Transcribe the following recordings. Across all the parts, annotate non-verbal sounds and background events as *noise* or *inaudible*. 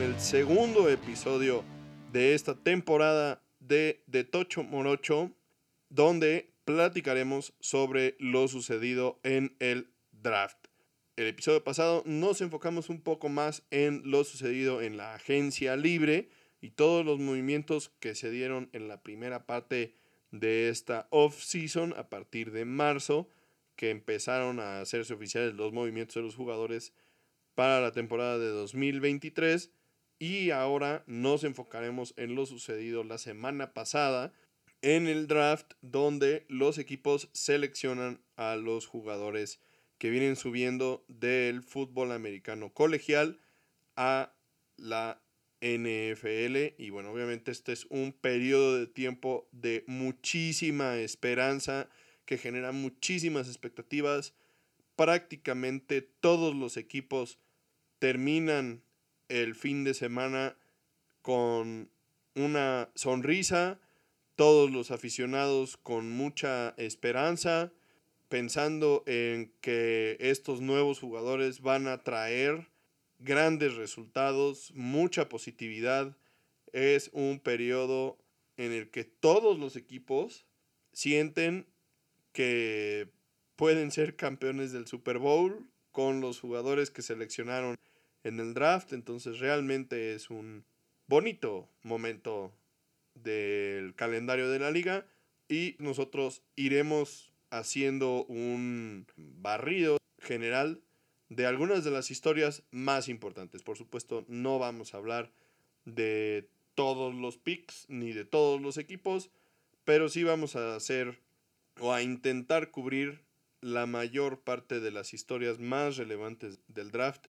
el segundo episodio de esta temporada de De Tocho Morocho, donde platicaremos sobre lo sucedido en el draft. El episodio pasado nos enfocamos un poco más en lo sucedido en la agencia libre y todos los movimientos que se dieron en la primera parte de esta off-season a partir de marzo, que empezaron a hacerse oficiales los movimientos de los jugadores para la temporada de 2023 y ahora nos enfocaremos en lo sucedido la semana pasada en el draft donde los equipos seleccionan a los jugadores que vienen subiendo del fútbol americano colegial a la NFL y bueno, obviamente este es un periodo de tiempo de muchísima esperanza que genera muchísimas expectativas. Prácticamente todos los equipos terminan el fin de semana con una sonrisa, todos los aficionados con mucha esperanza, pensando en que estos nuevos jugadores van a traer grandes resultados, mucha positividad. Es un periodo en el que todos los equipos sienten que pueden ser campeones del Super Bowl con los jugadores que seleccionaron en el draft. Entonces realmente es un bonito momento del calendario de la liga y nosotros iremos haciendo un barrido general de algunas de las historias más importantes. Por supuesto, no vamos a hablar de todos los picks ni de todos los equipos, pero sí vamos a hacer o a intentar cubrir la mayor parte de las historias más relevantes del draft.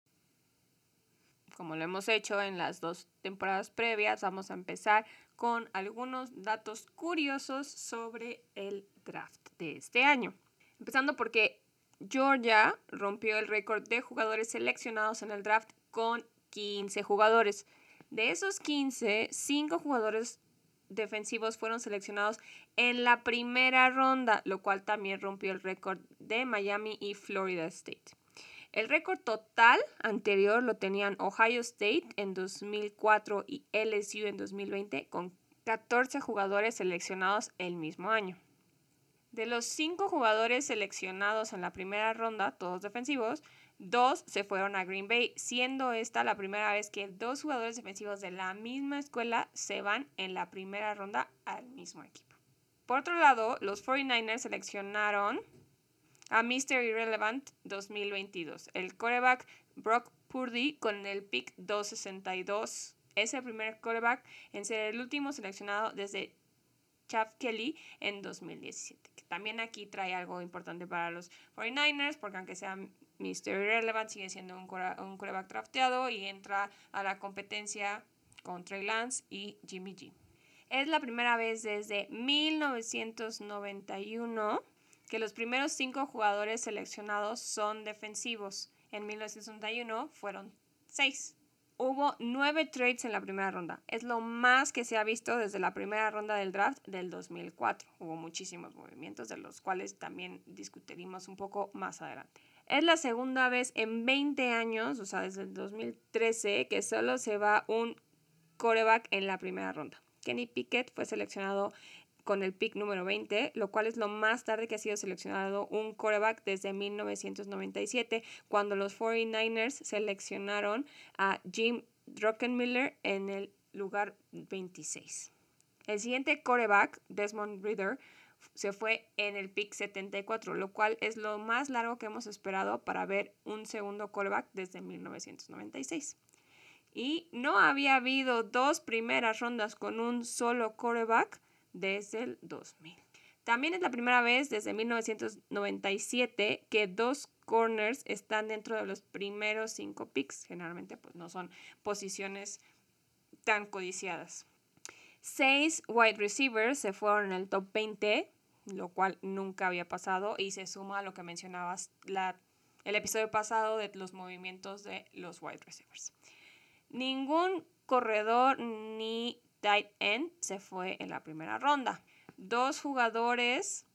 Como lo hemos hecho en las dos temporadas previas, vamos a empezar con algunos datos curiosos sobre el draft de este año. Empezando porque Georgia rompió el récord de jugadores seleccionados en el draft con 15 jugadores. De esos 15, 5 jugadores defensivos fueron seleccionados en la primera ronda, lo cual también rompió el récord de Miami y Florida State. El récord total anterior lo tenían Ohio State en 2004 y LSU en 2020 con 14 jugadores seleccionados el mismo año. De los cinco jugadores seleccionados en la primera ronda, todos defensivos, dos se fueron a Green Bay, siendo esta la primera vez que dos jugadores defensivos de la misma escuela se van en la primera ronda al mismo equipo. Por otro lado, los 49ers seleccionaron a Mr. Irrelevant 2022, el coreback Brock Purdy con el pick 262. Es el primer coreback en ser el último seleccionado desde Chaff Kelly en 2017. Que también aquí trae algo importante para los 49ers, porque aunque sea Mr. Irrelevant, sigue siendo un, un coreback drafteado y entra a la competencia con Trey Lance y Jimmy G. Es la primera vez desde 1991 que los primeros cinco jugadores seleccionados son defensivos. En 1991 fueron seis hubo nueve trades en la primera ronda. Es lo más que se ha visto desde la primera ronda del draft del 2004. Hubo muchísimos movimientos, de los cuales también discutiremos un poco más adelante. Es la segunda vez en 20 años, o sea, desde el 2013, que solo se va un coreback en la primera ronda. Kenny Pickett fue seleccionado con el pick número 20, lo cual es lo más tarde que ha sido seleccionado un quarterback desde 1997, cuando los 49ers seleccionaron a Jim Druckenmiller en el lugar 26. El siguiente quarterback, Desmond Reader, se fue en el pick 74, lo cual es lo más largo que hemos esperado para ver un segundo quarterback desde 1996. Y no había habido dos primeras rondas con un solo quarterback desde el 2000. También es la primera vez desde 1997 que dos corners están dentro de los primeros cinco picks. Generalmente pues no son posiciones tan codiciadas. Seis wide receivers se fueron en el top 20, lo cual nunca había pasado y se suma a lo que mencionabas la, el episodio pasado de los movimientos de los wide receivers. Ningún corredor ni tight end se fue en la primera ronda. Dos jugadores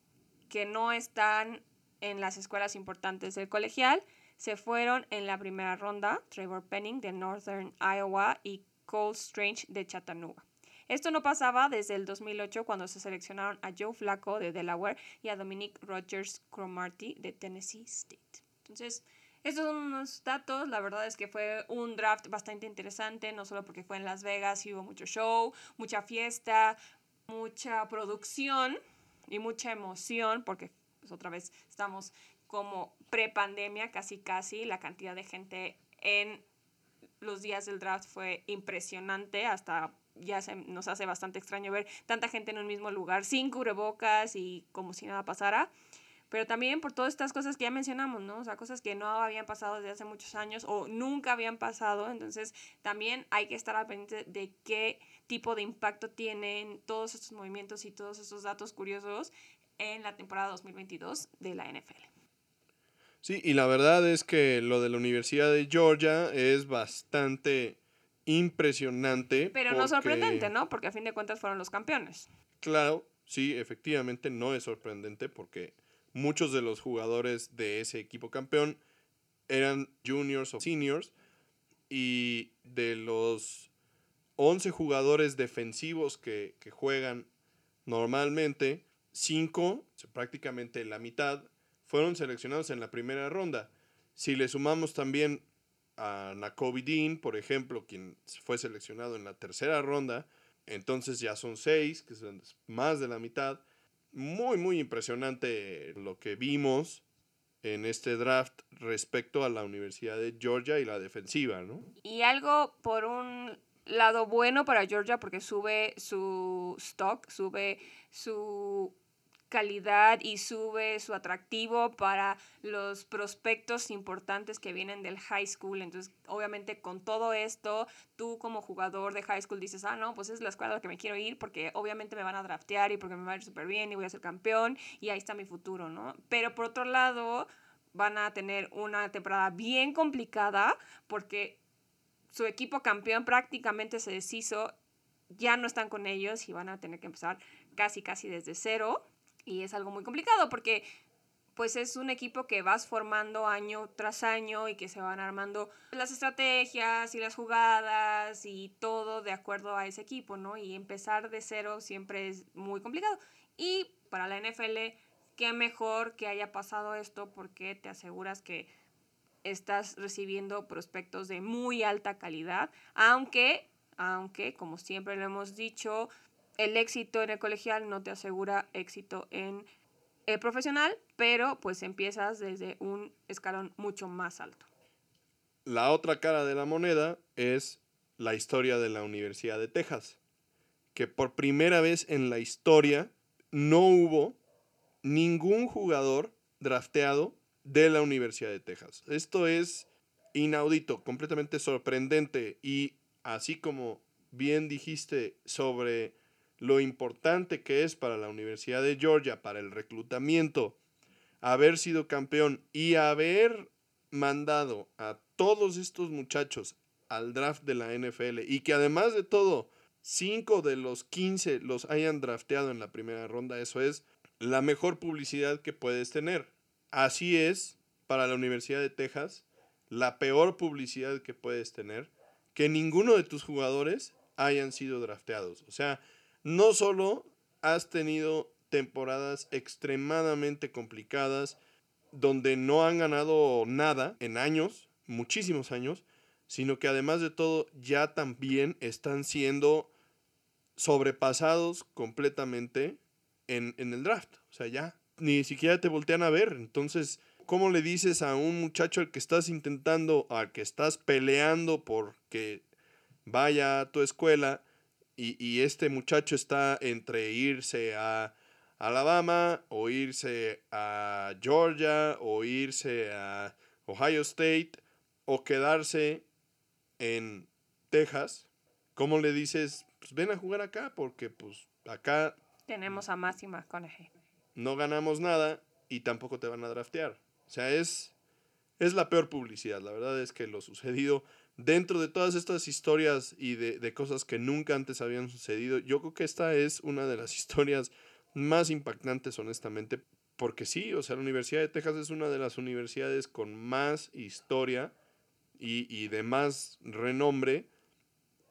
que no están en las escuelas importantes del colegial se fueron en la primera ronda Trevor Penning de Northern Iowa y Cole Strange de Chattanooga. Esto no pasaba desde el 2008 cuando se seleccionaron a Joe Flacco de Delaware y a Dominic Rogers Cromarty de Tennessee State. Entonces, estos son unos datos, la verdad es que fue un draft bastante interesante, no solo porque fue en Las Vegas y hubo mucho show, mucha fiesta, mucha producción y mucha emoción, porque pues, otra vez estamos como pre-pandemia, casi casi, la cantidad de gente en los días del draft fue impresionante, hasta ya se nos hace bastante extraño ver tanta gente en un mismo lugar sin cubrebocas y como si nada pasara. Pero también por todas estas cosas que ya mencionamos, ¿no? O sea, cosas que no habían pasado desde hace muchos años o nunca habían pasado. Entonces, también hay que estar al pendiente de qué tipo de impacto tienen todos estos movimientos y todos estos datos curiosos en la temporada 2022 de la NFL. Sí, y la verdad es que lo de la Universidad de Georgia es bastante impresionante. Pero no sorprendente, ¿no? Porque a fin de cuentas fueron los campeones. Claro, sí, efectivamente no es sorprendente porque muchos de los jugadores de ese equipo campeón eran juniors o seniors y de los 11 jugadores defensivos que, juegan normalmente, 5, prácticamente la mitad, fueron seleccionados en la primera ronda. Si le sumamos también a Nakobe Dean, por ejemplo, quien fue seleccionado en la tercera ronda, entonces ya son seis, que son más de la mitad. Muy, muy impresionante lo que vimos en este draft respecto a la Universidad de Georgia y la defensiva, ¿no? Y algo por un lado bueno para Georgia porque sube su stock, sube su calidad y sube su atractivo para los prospectos importantes que vienen del high school. Entonces, obviamente con todo esto, tú como jugador de high school dices, ah, no, pues es la escuela a la que me quiero ir porque obviamente me van a draftear y porque me va a ir súper bien y voy a ser campeón y ahí está mi futuro, ¿no? Pero por otro lado, van a tener una temporada bien complicada porque su equipo campeón prácticamente se deshizo, ya no están con ellos y van a tener que empezar casi, casi desde cero. Y es algo muy complicado porque pues es un equipo que vas formando año tras año y que se van armando las estrategias y las jugadas y todo de acuerdo a ese equipo, ¿no? Y empezar de cero siempre es muy complicado. Y para la NFL, qué mejor que haya pasado esto porque te aseguras que estás recibiendo prospectos de muy alta calidad, aunque, aunque, como siempre lo hemos dicho, el éxito en el colegial no te asegura éxito en el profesional, pero pues empiezas desde un escalón mucho más alto. La otra cara de la moneda es la historia de la Universidad de Texas, que por primera vez en la historia no hubo ningún jugador drafteado de la Universidad de Texas. Esto es inaudito, completamente sorprendente y así como bien dijiste sobre lo importante que es para la Universidad de Georgia, para el reclutamiento, haber sido campeón y haber mandado a todos estos muchachos al draft de la NFL y que además de todo, cinco de los 15 los hayan drafteado en la primera ronda, eso es la mejor publicidad que puedes tener. Así es para la Universidad de Texas, la peor publicidad que puedes tener, que ninguno de tus jugadores hayan sido drafteados. O sea, no solo has tenido temporadas extremadamente complicadas donde no han ganado nada en años, muchísimos años, sino que además de todo ya también están siendo sobrepasados completamente en, el draft. O sea, ya ni siquiera te voltean a ver. Entonces, ¿cómo le dices a un muchacho al que estás intentando, al que estás peleando porque vaya a tu escuela, y, este muchacho está entre irse a Alabama o irse a Georgia o irse a Ohio State o quedarse en Texas, ¿cómo le dices? Pues ven a jugar acá porque pues acá... Tenemos a Máxima McConaughey. No ganamos nada y tampoco te van a draftear. O sea, es, es la peor publicidad. La verdad es que lo sucedido dentro de todas estas historias y de, cosas que nunca antes habían sucedido, yo creo que esta es una de las *laughs* historias más impactantes, honestamente, porque sí, o sea, la Universidad de Texas es una de las universidades con más historia y, y de más renombre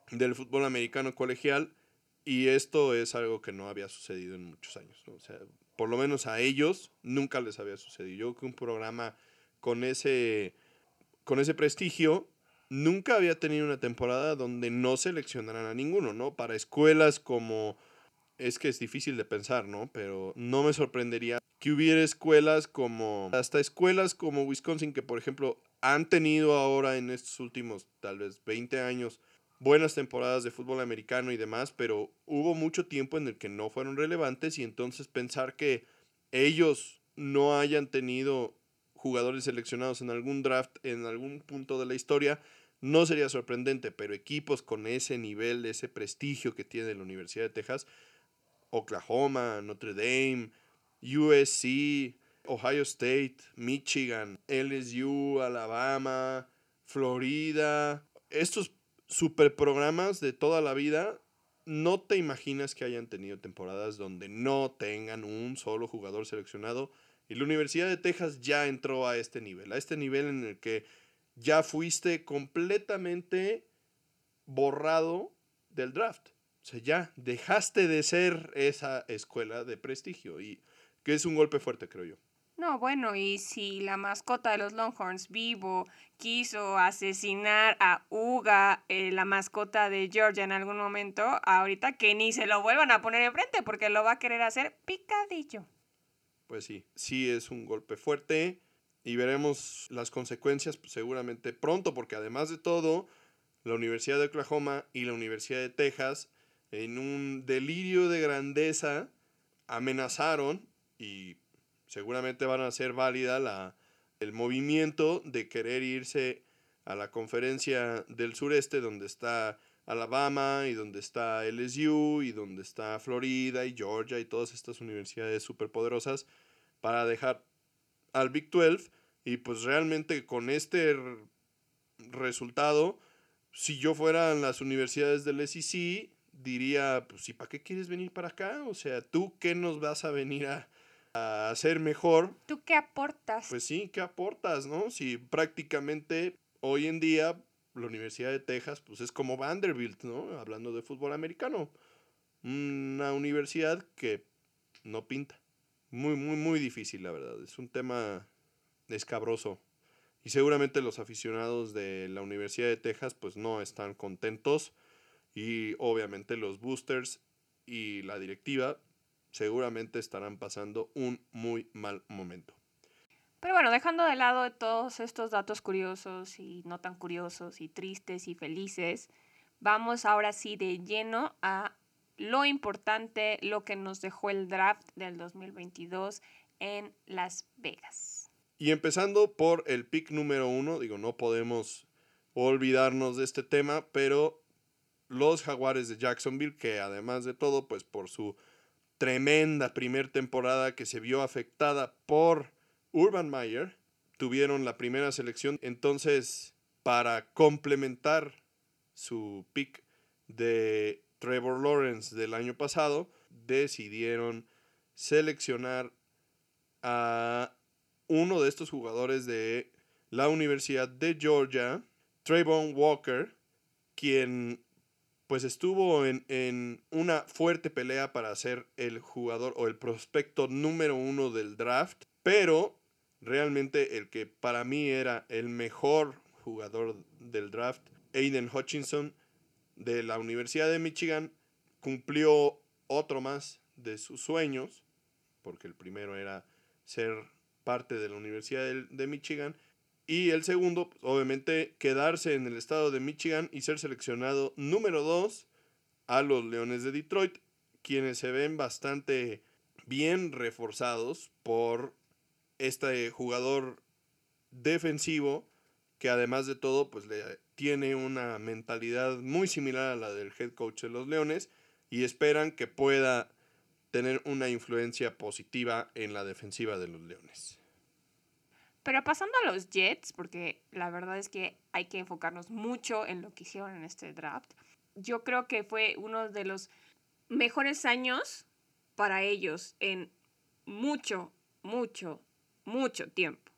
del fútbol americano colegial. Y esto es algo que no había sucedido en muchos años. ¿no? O sea, por lo menos a ellos nunca les había sucedido. Yo creo que un programa con ese, con ese prestigio nunca había tenido una temporada donde no seleccionaran a ninguno, ¿no? Para escuelas como... Es que es difícil de pensar, ¿no? Pero no me sorprendería que hubiera escuelas como... Hasta escuelas como Wisconsin que, por ejemplo, han tenido ahora en estos últimos tal vez 20 años buenas temporadas de fútbol americano y demás, pero hubo mucho tiempo en el que no fueron relevantes y entonces pensar que ellos no hayan tenido jugadores seleccionados en algún draft en algún punto de la historia no sería sorprendente, pero equipos con ese nivel, ese prestigio que tiene la Universidad de Texas, Oklahoma, Notre Dame, USC, Ohio State, Michigan, LSU, Alabama, Florida, estos super programas de toda la vida, no te imaginas que hayan tenido temporadas donde no tengan un solo jugador seleccionado. Y la Universidad de Texas ya entró a este nivel, a este nivel en el que ya fuiste completamente borrado del draft. O sea, ya dejaste de ser esa escuela de prestigio y que es un golpe fuerte, creo yo. No, bueno, y si la mascota de los Longhorns vivo quiso asesinar a Uga, eh, la mascota de Georgia en algún momento, ahorita que ni se lo vuelvan a poner enfrente porque lo va a querer hacer picadillo. Pues sí, sí es un golpe fuerte y veremos las consecuencias seguramente pronto, porque además de todo, la Universidad de Oklahoma y la Universidad de Texas, en un delirio de grandeza, amenazaron y seguramente van a ser válida la, el movimiento de querer irse a la conferencia del sureste donde está Alabama y donde está LSU y donde está Florida y Georgia y todas estas universidades superpoderosas para dejar al Big 12 y pues realmente con este resultado, si yo fuera en las universidades del SEC, diría, pues ¿y para qué quieres venir para acá? O sea, ¿tú qué nos vas a venir a, a hacer mejor? ¿Tú qué aportas? Pues sí, ¿qué aportas, no? Si prácticamente hoy en día la Universidad de Texas, pues es como Vanderbilt, ¿no? Hablando de fútbol americano. Una universidad que no pinta. Muy, muy, muy difícil, la verdad. Es un tema escabroso. Y seguramente los aficionados de la Universidad de Texas pues no están contentos. Y obviamente los boosters y la directiva seguramente estarán pasando un muy mal momento. Pero bueno, dejando de lado todos estos datos curiosos y no tan curiosos y tristes y felices, vamos ahora sí de lleno a lo importante, lo que nos dejó el draft del 2022 en Las Vegas. Y empezando por el pick número uno, digo, no podemos olvidarnos de este tema, pero los jaguares de Jacksonville, que además de todo, pues por su tremenda primer temporada que se vio afectada por Urban Meyer, tuvieron la primera selección. Entonces, para complementar su pick de Trevor Lawrence del año pasado, decidieron seleccionar a uno de estos jugadores de la Universidad de Georgia, Trayvon Walker, quien pues estuvo en, en, una fuerte pelea para ser el jugador o el prospecto número uno del draft, pero realmente el que para mí era el mejor jugador del draft, Aiden Hutchinson de la Universidad de Michigan, cumplió otro más de sus sueños, porque el primero era ser parte de la Universidad de, Michigan. Y el segundo, obviamente, quedarse en el estado de Michigan y ser seleccionado número dos a los Leones de Detroit, quienes se ven bastante bien reforzados por este jugador defensivo que además de todo pues le tiene una mentalidad muy similar a la del head coach de los Leones y esperan que pueda tener una influencia positiva en la defensiva de los Leones. Pero pasando a los Jets, porque la verdad es que hay que enfocarnos mucho en lo que hicieron en este draft, yo creo que fue uno de los mejores años para ellos en mucho, mucho, mucho tiempo.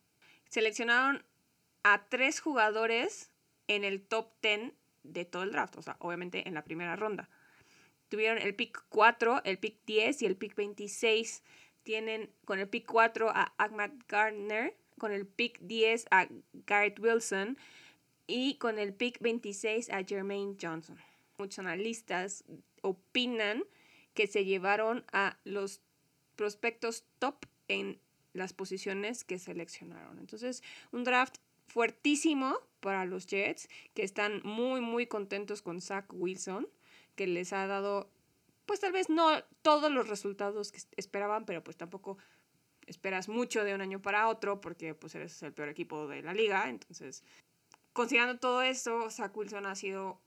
Seleccionaron a tres jugadores en el top 10 de todo el draft, o sea, obviamente en la primera ronda. Tuvieron el pick 4, el pick 10 y el pick 26. Tienen con el pick 4 a Ahmad Gardner, con el pick 10 a Garrett Wilson y con el pick 26 a Jermaine Johnson. Muchos analistas opinan que se llevaron a los prospectos top en las posiciones que seleccionaron. Entonces, un draft fuertísimo para los Jets, que están muy, muy contentos con Zach Wilson, que les ha dado, pues tal vez no todos los resultados que esperaban, pero pues tampoco esperas mucho de un año para otro, porque pues eres el peor equipo de la liga. Entonces, considerando todo eso, Zach Wilson ha sido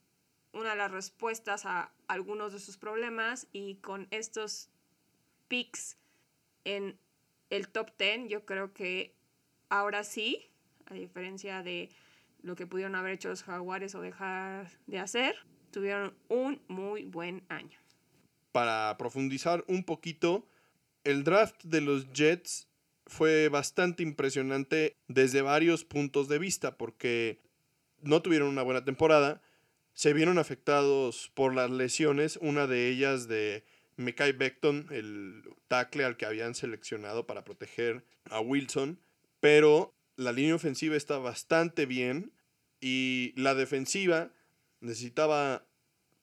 una de las respuestas a algunos de sus problemas y con estos picks en el top 10, yo creo que ahora sí a diferencia de lo que pudieron haber hecho los jaguares o dejar de hacer, tuvieron un muy buen año. Para profundizar un poquito, el draft de los Jets fue bastante impresionante desde varios puntos de vista, porque no tuvieron una buena temporada, se vieron afectados por las lesiones, una de ellas de Mekai Beckton, el tackle al que habían seleccionado para proteger a Wilson, pero la línea ofensiva está bastante bien y la defensiva necesitaba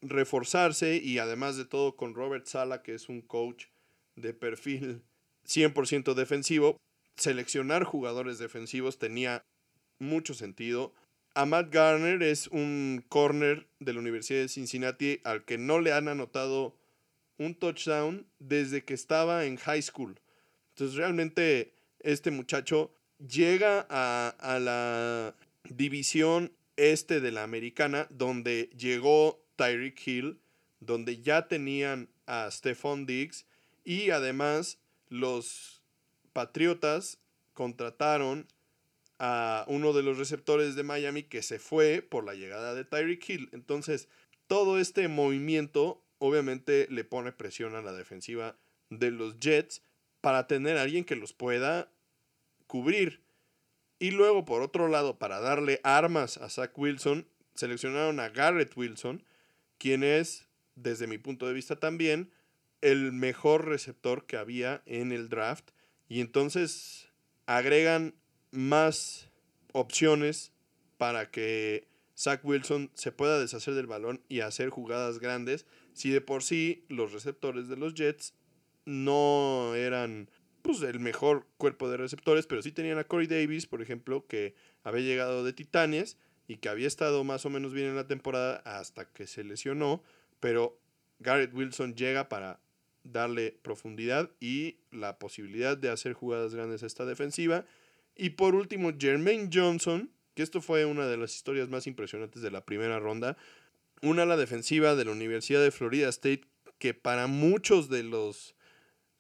reforzarse y además de todo con Robert Sala, que es un coach de perfil 100% defensivo, seleccionar jugadores defensivos tenía mucho sentido. Matt Garner es un corner de la Universidad de Cincinnati al que no le han anotado un touchdown desde que estaba en high school. Entonces realmente este muchacho llega a, la división este de la americana, donde llegó Tyreek Hill, donde ya tenían a Stephon Diggs y además los Patriotas contrataron a uno de los receptores de Miami que se fue por la llegada de Tyreek Hill. Entonces, todo este movimiento obviamente le pone presión a la defensiva de los Jets para tener a alguien que los pueda cubrir. Y luego, por otro lado, para darle armas a Zach Wilson, seleccionaron a Garrett Wilson, quien es, desde mi punto de vista también, el mejor receptor que había en el draft. Y entonces agregan más opciones para que Zach Wilson se pueda deshacer del balón y hacer jugadas grandes. Si de por sí los receptores de los Jets no eran pues, el mejor cuerpo de receptores, pero sí tenían a Corey Davis, por ejemplo, que había llegado de Titanes y que había estado más o menos bien en la temporada hasta que se lesionó, pero Garrett Wilson llega para darle profundidad y la posibilidad de hacer jugadas grandes a esta defensiva. Y por último, Jermaine Johnson, que esto fue una de las historias más impresionantes de la primera ronda, una ala defensiva de la Universidad de Florida State que para muchos de los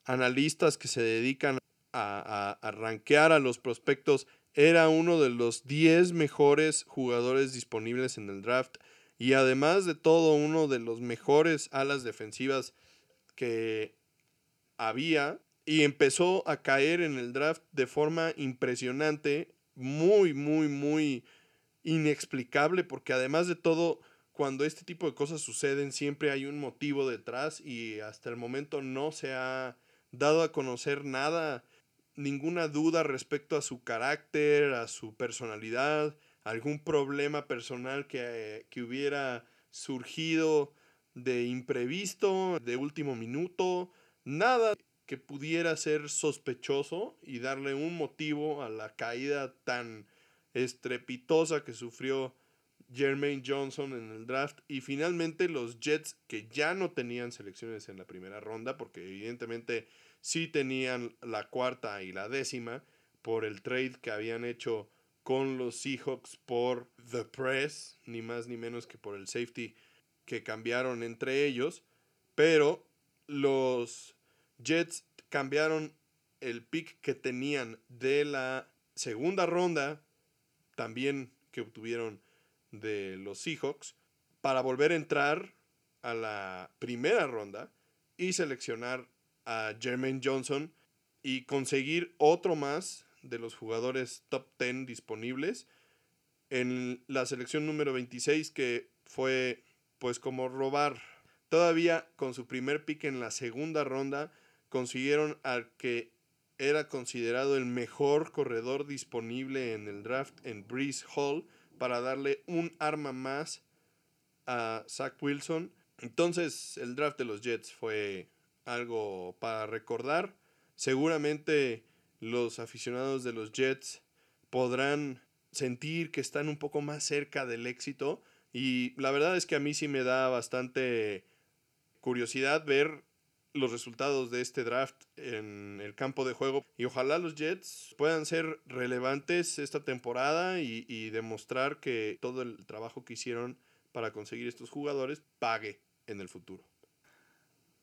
analistas que se dedican a, a, rankear a los prospectos, era uno de los 10 mejores jugadores disponibles en el draft. Y además de todo uno de los mejores alas defensivas que había y empezó a caer en el draft de forma impresionante, muy, muy, muy inexplicable porque además de todo cuando este tipo de cosas suceden siempre hay un motivo detrás y hasta el momento no se ha dado a conocer nada, ninguna duda respecto a su carácter, a su personalidad, algún problema personal que, que hubiera surgido de imprevisto, de último minuto, nada que pudiera ser sospechoso y darle un motivo a la caída tan estrepitosa que sufrió Jermaine Johnson en el draft y finalmente los Jets que ya no tenían selecciones en la primera ronda porque evidentemente sí tenían la cuarta y la décima por el trade que habían hecho con los Seahawks por The Press, ni más ni menos que por el safety que cambiaron entre ellos, pero los Jets cambiaron el pick que tenían de la segunda ronda, también que obtuvieron de los Seahawks para volver a entrar a la primera ronda y seleccionar a Jermaine Johnson, y conseguir otro más de los jugadores top 10 disponibles en la selección número 26 que fue pues como robar. Todavía con su primer pick en la segunda ronda consiguieron al que era considerado el mejor corredor disponible en el draft en Breeze Hall para darle un arma más a Zach Wilson. Entonces el draft de los Jets fue algo para recordar. Seguramente los aficionados de los Jets podrán sentir que están un poco más cerca del éxito y la verdad es que a mí sí me da bastante curiosidad ver los resultados de este draft en el campo de juego y ojalá los Jets puedan ser relevantes esta temporada y, y demostrar que todo el trabajo que hicieron para conseguir estos jugadores pague en el futuro.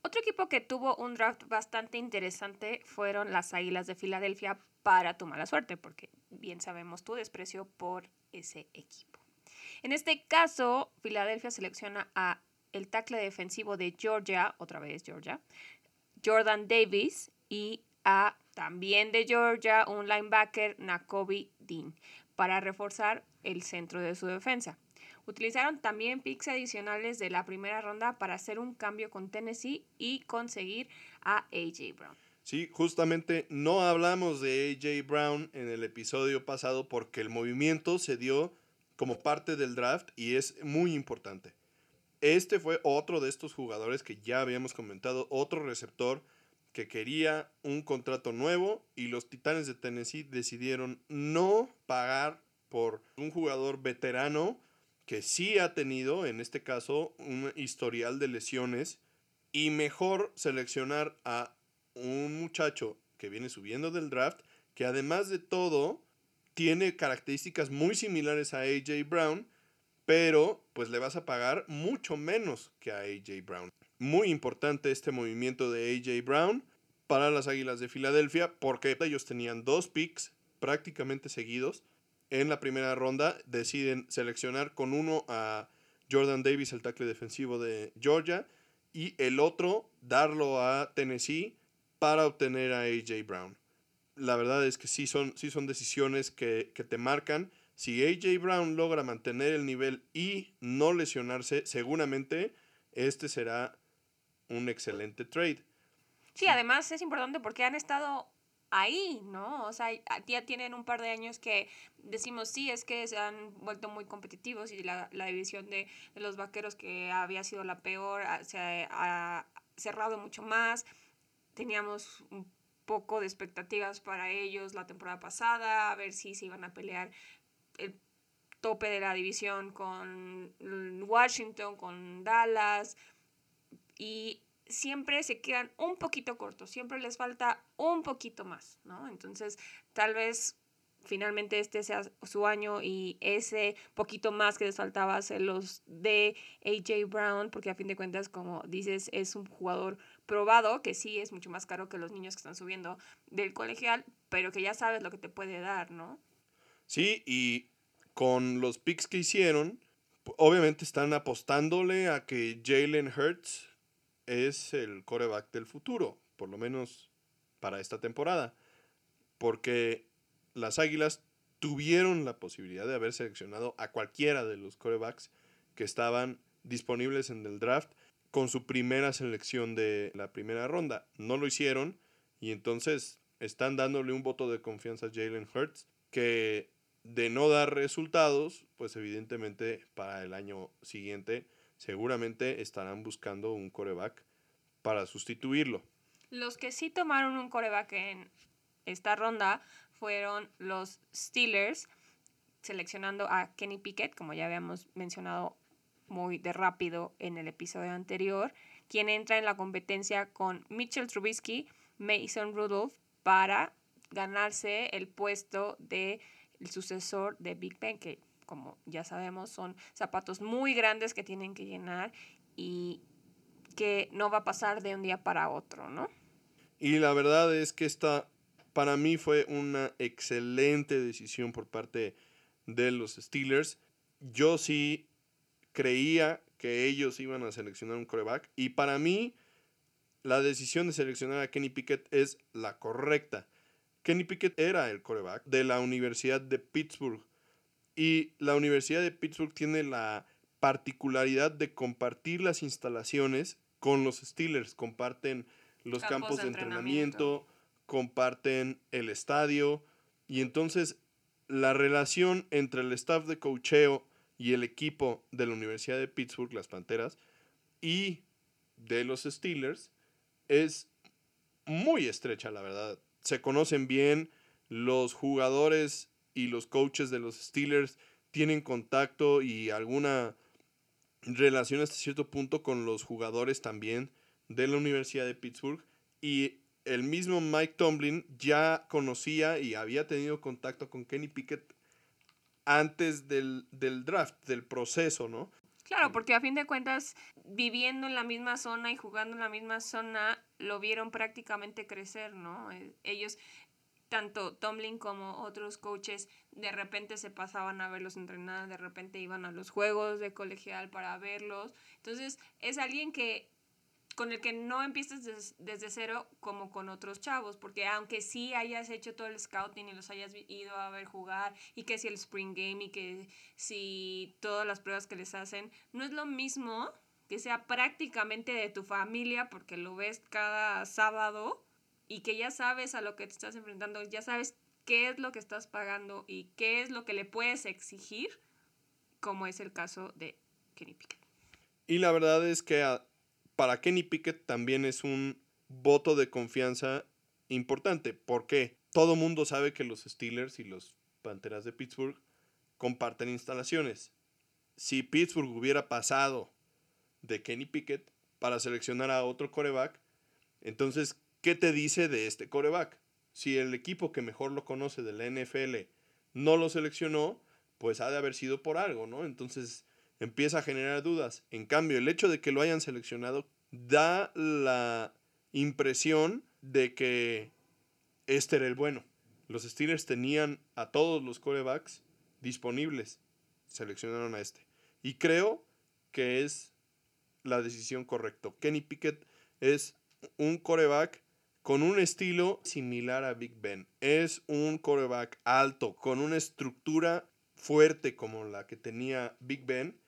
Otro equipo que tuvo un draft bastante interesante fueron las Águilas de Filadelfia para tu mala suerte, porque bien sabemos tu desprecio por ese equipo. En este caso, Filadelfia selecciona a el tackle defensivo de Georgia, otra vez Georgia, Jordan Davis, y a también de Georgia un linebacker, Nakobe Dean, para reforzar el centro de su defensa. Utilizaron también picks adicionales de la primera ronda para hacer un cambio con Tennessee y conseguir a AJ Brown. Sí, justamente no hablamos de AJ Brown en el episodio pasado porque el movimiento se dio como parte del draft y es muy importante. Este fue otro de estos jugadores que ya habíamos comentado, otro receptor que quería un contrato nuevo y los Titanes de Tennessee decidieron no pagar por un jugador veterano que sí ha tenido, en este caso, un historial de lesiones y mejor seleccionar a un muchacho que viene subiendo del draft, que además de todo tiene características muy similares a AJ Brown, pero pues le vas a pagar mucho menos que a AJ Brown. Muy importante este movimiento de AJ Brown para las Águilas de Filadelfia porque ellos tenían dos picks prácticamente seguidos en la primera ronda deciden seleccionar con uno a Jordan Davis, el tackle defensivo de Georgia, y el otro darlo a Tennessee para obtener a AJ Brown. La verdad es que sí son, sí son decisiones que, que te marcan. Si AJ Brown logra mantener el nivel y no lesionarse, seguramente este será un excelente trade. Sí, además es importante porque han estado ahí, ¿no? O sea, ya tienen un par de años que decimos, sí, es que se han vuelto muy competitivos y la, división de, los vaqueros que había sido la peor se ha, cerrado mucho más. Teníamos un poco de expectativas para ellos la temporada pasada, a ver si se iban a pelear el tope de la división con Washington, con Dallas. Y siempre se quedan un poquito cortos, siempre les falta un poquito más, ¿no? Entonces, tal vez finalmente este sea su año y ese poquito más que les faltaba se los de AJ Brown, porque a fin de cuentas, como dices, es un jugador probado, que sí es mucho más caro que los niños que están subiendo del colegial, pero que ya sabes lo que te puede dar, ¿no? Sí, y con los picks que hicieron, obviamente están apostándole a que Jalen Hurts es el coreback del futuro, por lo menos para esta temporada. Porque las Águilas tuvieron la posibilidad de haber seleccionado a cualquiera de los corebacks que estaban disponibles en el draft con su primera selección de la primera ronda. No lo hicieron y entonces están dándole un voto de confianza a Jalen Hurts que de no dar resultados, pues evidentemente para el año siguiente seguramente estarán buscando un coreback para sustituirlo. Los que sí tomaron un coreback en esta ronda fueron los Steelers, seleccionando a Kenny Pickett, como ya habíamos mencionado muy de rápido en el episodio anterior, quien entra en la competencia con Mitchell Trubisky, Mason Rudolph, para ganarse el puesto de sucesor de Big Ben, como ya sabemos, son zapatos muy grandes que tienen que llenar y que no va a pasar de un día para otro, ¿no? Y la verdad es que esta para mí fue una excelente decisión por parte de los Steelers. Yo sí creía que ellos iban a seleccionar un coreback y para mí la decisión de seleccionar a Kenny Pickett es la correcta. Kenny Pickett era el coreback de la Universidad de Pittsburgh. Y la Universidad de Pittsburgh tiene la particularidad de compartir las instalaciones con los Steelers. Comparten los campos, de, entrenamiento, comparten el estadio. Y entonces la relación entre el staff de cocheo y el equipo de la Universidad de Pittsburgh, las Panteras, y de los Steelers es muy estrecha, la verdad. Se conocen bien, los jugadores y los coaches de los Steelers tienen contacto y alguna relación hasta cierto punto con los jugadores también de la Universidad de Pittsburgh. Y el mismo Mike Tomlin ya conocía y había tenido contacto con Kenny Pickett antes del, del draft, del proceso, ¿no? Claro, porque a fin de cuentas, viviendo en la misma zona y jugando en la misma zona, lo vieron prácticamente crecer, ¿no? Eh, ellos, tanto Tomlin como otros coaches, de repente se pasaban a verlos entrenar, de repente iban a los juegos de colegial para verlos. Entonces, es alguien que con el que no empiezas desde cero como con otros chavos, porque aunque sí hayas hecho todo el scouting y los hayas ido a ver jugar y que si el spring game y que si todas las pruebas que les hacen, no es lo mismo que sea prácticamente de tu familia porque lo ves cada sábado y que ya sabes a lo que te estás enfrentando, ya sabes qué es lo que estás pagando y qué es lo que le puedes exigir, como es el caso de Kenny Pickett. Y la verdad es que para Kenny Pickett también es un voto de confianza importante. ¿Por qué? Todo mundo sabe que los Steelers y los Panteras de Pittsburgh comparten instalaciones. Si Pittsburgh hubiera pasado de Kenny Pickett para seleccionar a otro coreback, entonces, ¿qué te dice de este coreback? Si el equipo que mejor lo conoce de la NFL no lo seleccionó, pues ha de haber sido por algo, ¿no? Entonces, empieza a generar dudas. En cambio, el hecho de que lo hayan seleccionado da la impresión de que este era el bueno. Los Steelers tenían a todos los corebacks disponibles. Seleccionaron a este. Y creo que es la decisión correcta. Kenny Pickett es un coreback con un estilo similar a Big Ben. Es un coreback alto, con una estructura fuerte como la que tenía Big Ben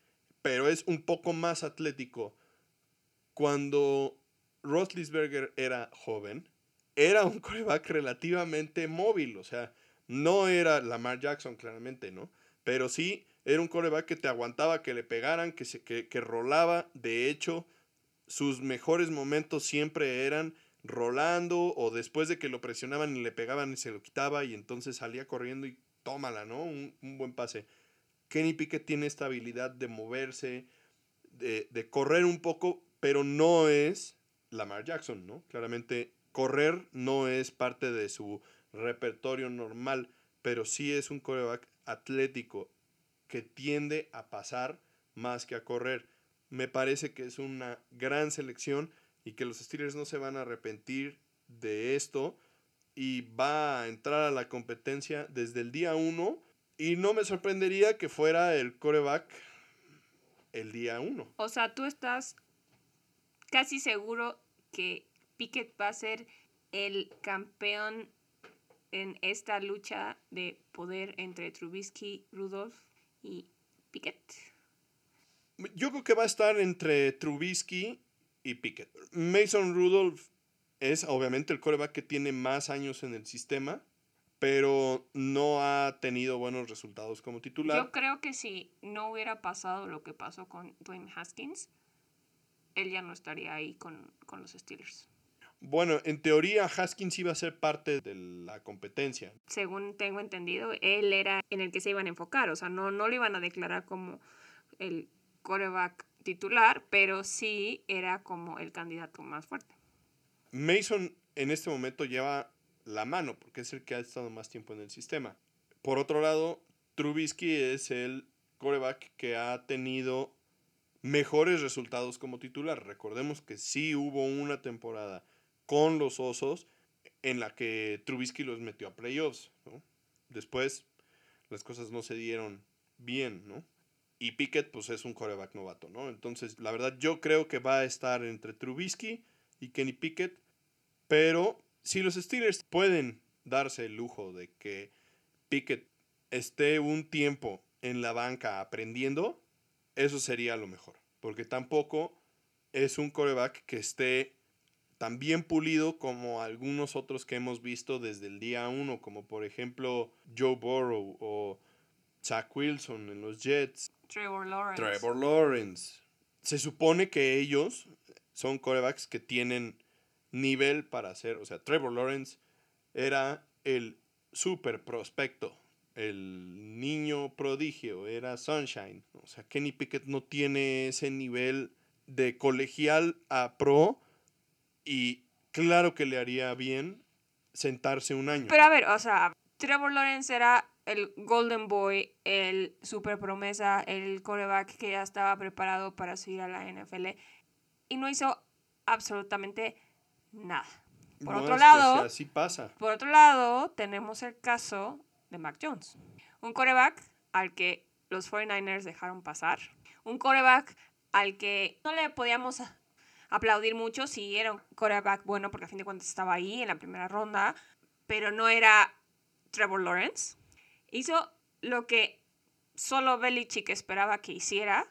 pero es un poco más atlético. Cuando Roethlisberger era joven, era un coreback relativamente móvil, o sea, no era Lamar Jackson claramente, ¿no? Pero sí era un coreback que te aguantaba que le pegaran, que, se, que, que rolaba. De hecho, sus mejores momentos siempre eran rolando o después de que lo presionaban y le pegaban y se lo quitaba y entonces salía corriendo y tómala, ¿no? Un, un buen pase. Kenny Pickett tiene esta habilidad de moverse, de, correr un poco, pero no es Lamar Jackson, ¿no? Claramente correr no es parte de su repertorio normal, pero sí es un coreback atlético que tiende a pasar más que a correr. Me parece que es una gran selección y que los Steelers no se van a arrepentir de esto y va a entrar a la competencia desde el día 1 y no me sorprendería que fuera el coreback el día uno. O sea, tú estás casi seguro que Pickett va a ser el campeón en esta lucha de poder entre Trubisky, Rudolph y Pickett. Yo creo que va a estar entre Trubisky y Pickett. Mason Rudolph es obviamente el coreback que tiene más años en el sistema pero no ha tenido buenos resultados como titular. Yo creo que si no hubiera pasado lo que pasó con Dwayne Haskins, él ya no estaría ahí con, los Steelers. Bueno, en teoría Haskins iba a ser parte de la competencia. Según tengo entendido, él era en el que se iban a enfocar, o sea, no, no lo iban a declarar como el coreback titular, pero sí era como el candidato más fuerte. Mason en este momento lleva la mano, porque es el que ha estado más tiempo en el sistema. Por otro lado, Trubisky es el coreback que ha tenido mejores resultados como titular. Recordemos que sí hubo una temporada con los Osos en la que Trubisky los metió a playoffs. Después las cosas no se dieron bien, ¿no? Y Pickett pues es un coreback novato, ¿no? Entonces, la verdad yo creo que va a estar entre Trubisky y Kenny Pickett, pero si los Steelers pueden darse el lujo de que Pickett esté un tiempo en la banca aprendiendo, eso sería lo mejor, porque tampoco es un coreback que esté tan bien pulido como algunos otros que hemos visto desde el día uno, como por ejemplo Joe Burrow o Zach Wilson en los Jets. Trevor Lawrence. Trevor Lawrence. Se supone que ellos son corebacks que tienen nivel para hacer, o sea, Trevor Lawrence era el super prospecto, el niño prodigio, era Sunshine. O sea, Kenny Pickett no tiene ese nivel de colegial a pro y claro que le haría bien sentarse un año. Pero a ver, o sea, Trevor Lawrence era el Golden Boy, el super promesa, el coreback que ya estaba preparado para subir a la NFL y no hizo absolutamente nada. Por No, otro lado, así pasa. por otro lado, tenemos el caso de Mac Jones, un coreback al que los 49ers dejaron pasar, un coreback al que no le podíamos aplaudir mucho si era un coreback bueno, porque a fin de cuentas estaba ahí en la primera ronda, pero no era Trevor Lawrence. Hizo lo que solo Belichick esperaba que hiciera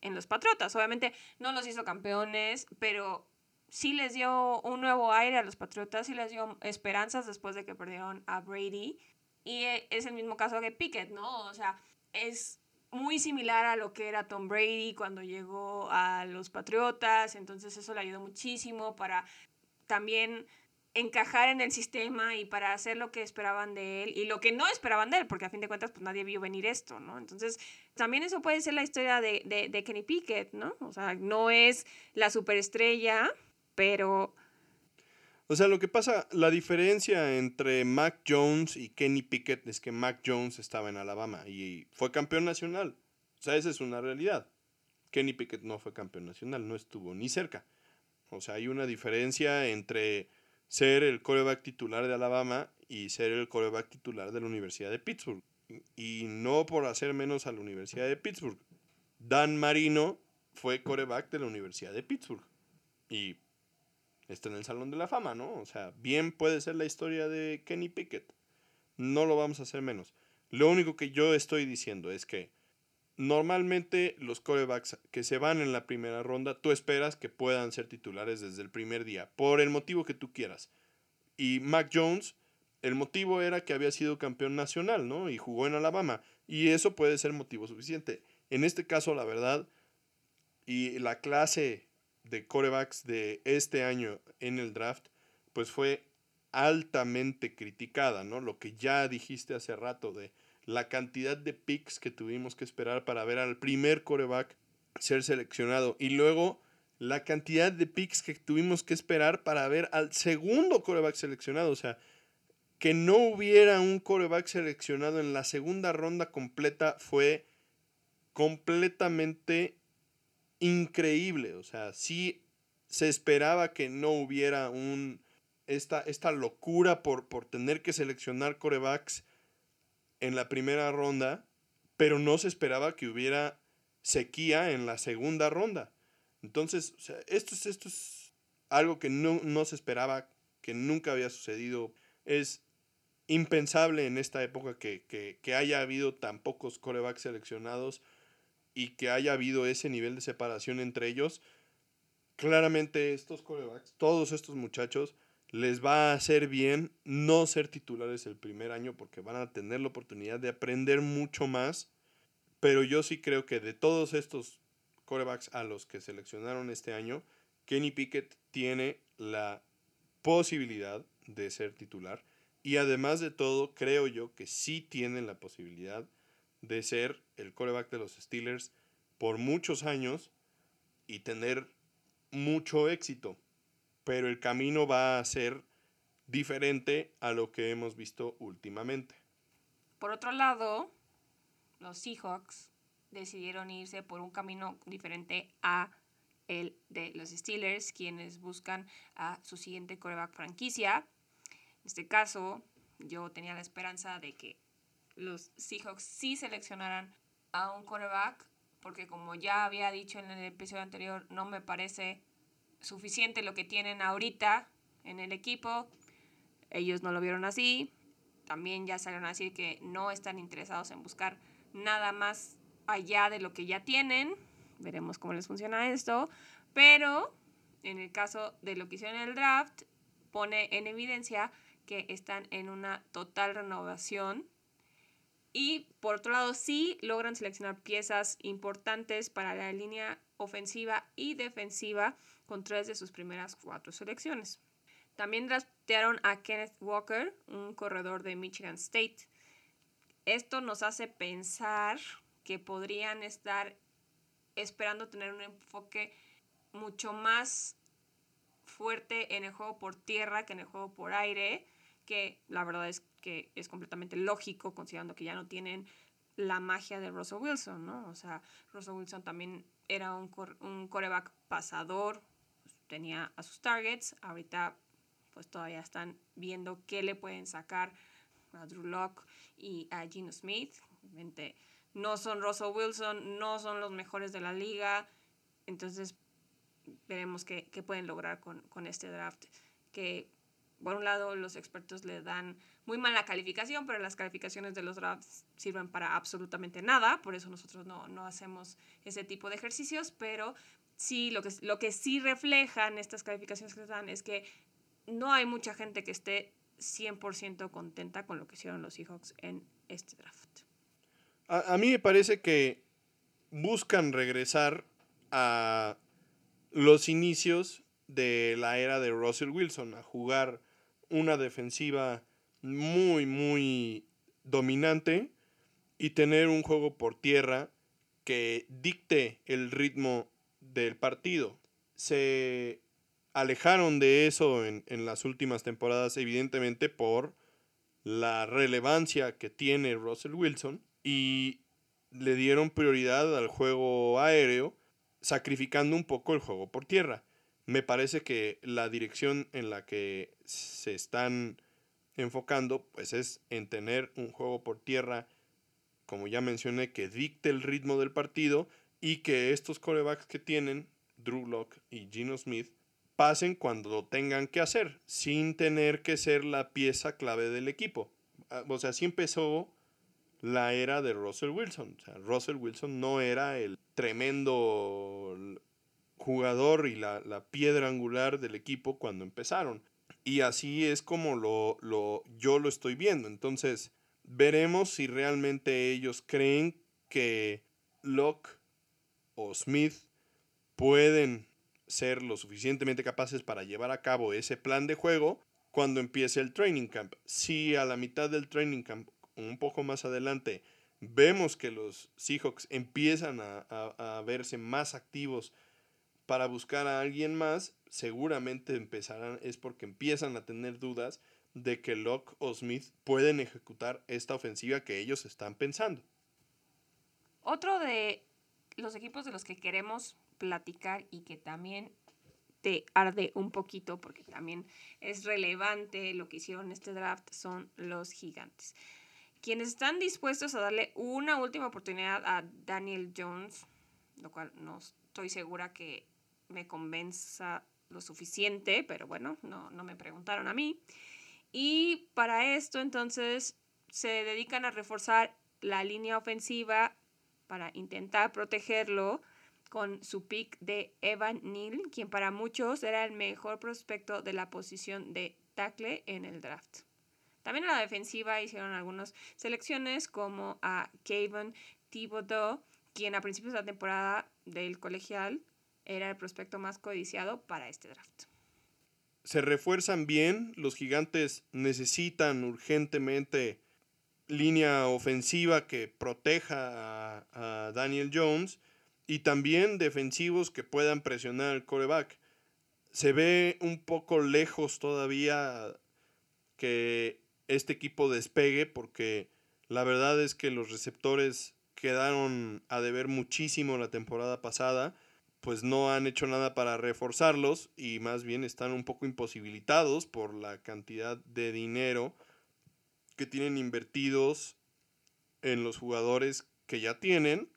en los Patriotas. Obviamente no los hizo campeones, pero sí les dio un nuevo aire a los Patriotas, sí les dio esperanzas después de que perdieron a Brady. Y eh, es el mismo caso que Pickett, ¿no? O sea, es muy similar a lo que era Tom Brady cuando llegó a los Patriotas, entonces eso le ayudó muchísimo para también encajar en el sistema y para hacer lo que esperaban de él y lo que no esperaban de él, porque a fin de cuentas pues nadie vio venir esto, ¿no? Entonces también eso puede ser la historia de, de, Kenny Pickett, ¿no? O sea, no es la superestrella, pero O sea, lo que pasa, la diferencia entre Mac Jones y Kenny Pickett es que Mac Jones estaba en Alabama y fue campeón nacional. O sea, esa es una realidad. Kenny Pickett no fue campeón nacional, no estuvo ni cerca. O sea, hay una diferencia entre ser el coreback titular de Alabama y ser el coreback titular de la Universidad de Pittsburgh. Y no por hacer menos a la Universidad de Pittsburgh. Dan Marino fue coreback de la Universidad de Pittsburgh. Y está en el Salón de la Fama, ¿no? O sea, bien puede ser la historia de Kenny Pickett. No lo vamos a hacer menos. Lo único que yo estoy diciendo es que normalmente los corebacks que se van en la primera ronda, tú esperas que puedan ser titulares desde el primer día, por el motivo que tú quieras. Y Mac Jones, el motivo era que había sido campeón nacional, ¿no? Y jugó en Alabama. Y eso puede ser motivo suficiente. En este caso, la verdad, y la clase de corebacks de este año en el draft, pues fue altamente criticada, ¿no? Lo que ya dijiste hace rato de la cantidad de picks que tuvimos que esperar para ver al primer coreback ser seleccionado y luego la cantidad de picks que tuvimos que esperar para ver al segundo coreback seleccionado, o sea, que no hubiera un coreback seleccionado en la segunda ronda completa fue completamente increíble. O sea, sí se esperaba que no hubiera un. Esta, esta locura por, por tener que seleccionar corebacks en la primera ronda, pero no se esperaba que hubiera sequía en la segunda ronda. Entonces, esto, es, esto es algo que no, no se esperaba, que nunca había sucedido. Es impensable en esta época que, que, que haya habido tan pocos corebacks seleccionados y que haya habido ese nivel de separación entre ellos, claramente estos corebacks, todos estos muchachos, les va a hacer bien no ser titulares el primer año porque van a tener la oportunidad de aprender mucho más. Pero yo sí creo que de todos estos corebacks a los que seleccionaron este año, Kenny Pickett tiene la posibilidad de ser titular. Y además de todo, creo yo que sí tiene la posibilidad de ser el coreback de los Steelers por muchos años y tener mucho éxito. Pero el camino va a ser diferente a lo que hemos visto últimamente. por otro lado, los Seahawks decidieron irse por un camino diferente a el de los Steelers, quienes buscan a su siguiente coreback franquicia. En este caso, yo tenía la esperanza de que los Seahawks sí seleccionaran a un coreback, porque como ya había dicho en el episodio anterior, no me parece suficiente lo que tienen ahorita en el equipo. Ellos no lo vieron así. También ya salieron a decir que no están interesados en buscar nada más allá de lo que ya tienen. Veremos cómo les funciona esto. Pero en el caso de lo que hicieron en el draft, pone en evidencia que están en una total renovación. Y por otro lado, sí logran seleccionar piezas importantes para la línea ofensiva y defensiva con tres de sus primeras cuatro selecciones. También draftearon a Kenneth Walker, un corredor de Michigan State. Esto nos hace pensar que podrían estar esperando tener un enfoque mucho más fuerte en el juego por tierra que en el juego por aire, que la verdad es que es completamente lógico considerando que ya no tienen la magia de Russell Wilson, ¿no? O sea, Russell Wilson también era un, un coreback pasador, tenía a sus targets, ahorita pues todavía están viendo qué le pueden sacar a Drew Locke y a Gino Smith. Obviamente no son Russell Wilson, no son los mejores de la liga, entonces veremos qué, qué pueden lograr con, con este draft, que por un lado los expertos le dan muy mala calificación, pero las calificaciones de los drafts sirven para absolutamente nada, por eso nosotros no, no hacemos ese tipo de ejercicios, pero sí, lo que, lo que sí reflejan estas calificaciones que les dan es que no hay mucha gente que esté 100% contenta con lo que hicieron los Seahawks en este draft. A, a mí me parece que buscan regresar a los inicios de la era de Russell Wilson, a jugar una defensiva muy, muy dominante y tener un juego por tierra que dicte el ritmo del partido. Se alejaron de eso en, en, las últimas temporadas, evidentemente por la relevancia que tiene Russell Wilson y le dieron prioridad al juego aéreo, sacrificando un poco el juego por tierra me parece que la dirección en la que se están enfocando pues es en tener un juego por tierra, como ya mencioné, que dicte el ritmo del partido y que estos corebacks que tienen, Drew Locke y Gino Smith, pasen cuando lo tengan que hacer, sin tener que ser la pieza clave del equipo. Ah, o sea, así empezó la era de Russell Wilson. O sea, Russell Wilson no era el tremendo jugador y la, piedra angular del equipo cuando empezaron. Y así es como lo, lo, yo lo estoy viendo. Entonces, veremos si realmente ellos creen que Locke o Smith pueden ser lo suficientemente capaces para llevar a cabo ese plan de juego cuando empiece el training camp. Si a la mitad del training camp, un poco más adelante, vemos que los Seahawks empiezan a, verse más activos para buscar a alguien más, seguramente empezarán, es porque empiezan a tener dudas de que Locke o Smith pueden ejecutar esta ofensiva que ellos están pensando. Otro de los equipos de los que queremos platicar y que también te arde un poquito porque también es relevante lo que hicieron en este draft son los gigantes. Quienes están dispuestos a darle una última oportunidad a Daniel Jones, lo cual no estoy segura que me convenza lo suficiente, pero bueno, no, no me preguntaron a mí. Y para esto entonces se dedican a reforzar la línea ofensiva para intentar protegerlo con su pick de Evan Neal, quien para muchos era el mejor prospecto de la posición de tackle en el draft. También a la defensiva hicieron algunas selecciones como a Kevin Thibodeau, quien a principios de la temporada del colegial era el prospecto más codiciado para este draft. Se refuerzan bien, los gigantes necesitan urgentemente línea ofensiva que proteja a, Daniel Jones y también defensivos que puedan presionar al coreback. Se ve un poco lejos todavía que este equipo despegue porque la verdad es que los receptores quedaron a deber muchísimo la temporada pasada pues no han hecho nada para reforzarlos y más bien están un poco imposibilitados por la cantidad de dinero que tienen invertidos en los jugadores que ya tienen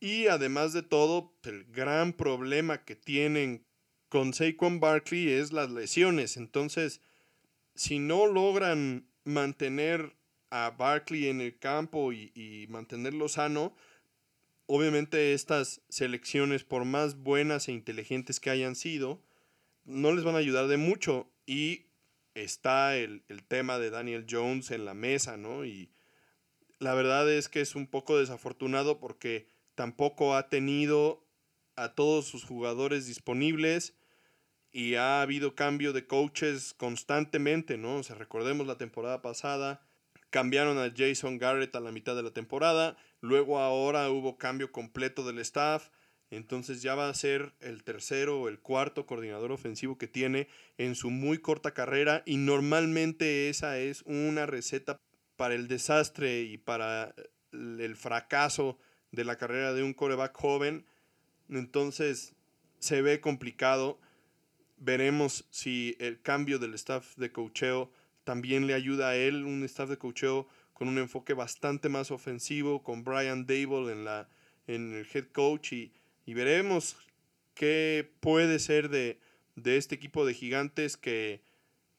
y además de todo el gran problema que tienen con Saquon Barkley es las lesiones. Entonces, si no logran mantener a Barkley en el campo y, y mantenerlo sano, obviamente estas selecciones, por más buenas e inteligentes que hayan sido, no les van a ayudar de mucho. Y está el, el, tema de Daniel Jones en la mesa, ¿no? Y la verdad es que es un poco desafortunado porque tampoco ha tenido a todos sus jugadores disponibles y ha habido cambio de coaches constantemente, ¿no? O sea, recordemos la temporada pasada, cambiaron a Jason Garrett a la mitad de la temporada, luego ahora hubo cambio completo del staff, entonces ya va a ser el tercero o el cuarto coordinador ofensivo que tiene en su muy corta carrera y normalmente esa es una receta para el desastre y para el fracaso de la carrera de un coreback joven. Entonces se ve complicado. Veremos si el cambio del staff de cocheo también le ayuda a él, un staff de cocheo con un enfoque bastante más ofensivo, con Brian Dable en, la, en el head coach y y veremos qué puede ser de, este equipo de gigantes que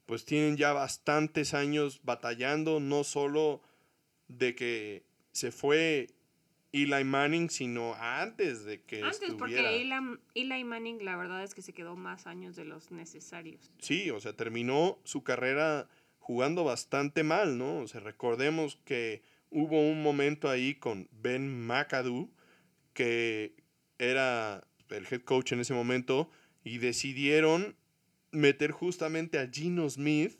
pues tienen ya bastantes años batallando, no solo de que se fue Eli Manning, sino antes de que Antes, porque Eli, Eli, Manning la verdad es que se quedó más años de los necesarios. Sí, o sea, terminó su carrera jugando bastante mal, ¿no? O sea, recordemos que hubo un momento ahí con Ben McAdoo que, era el head coach en ese momento y decidieron meter justamente a Gino Smith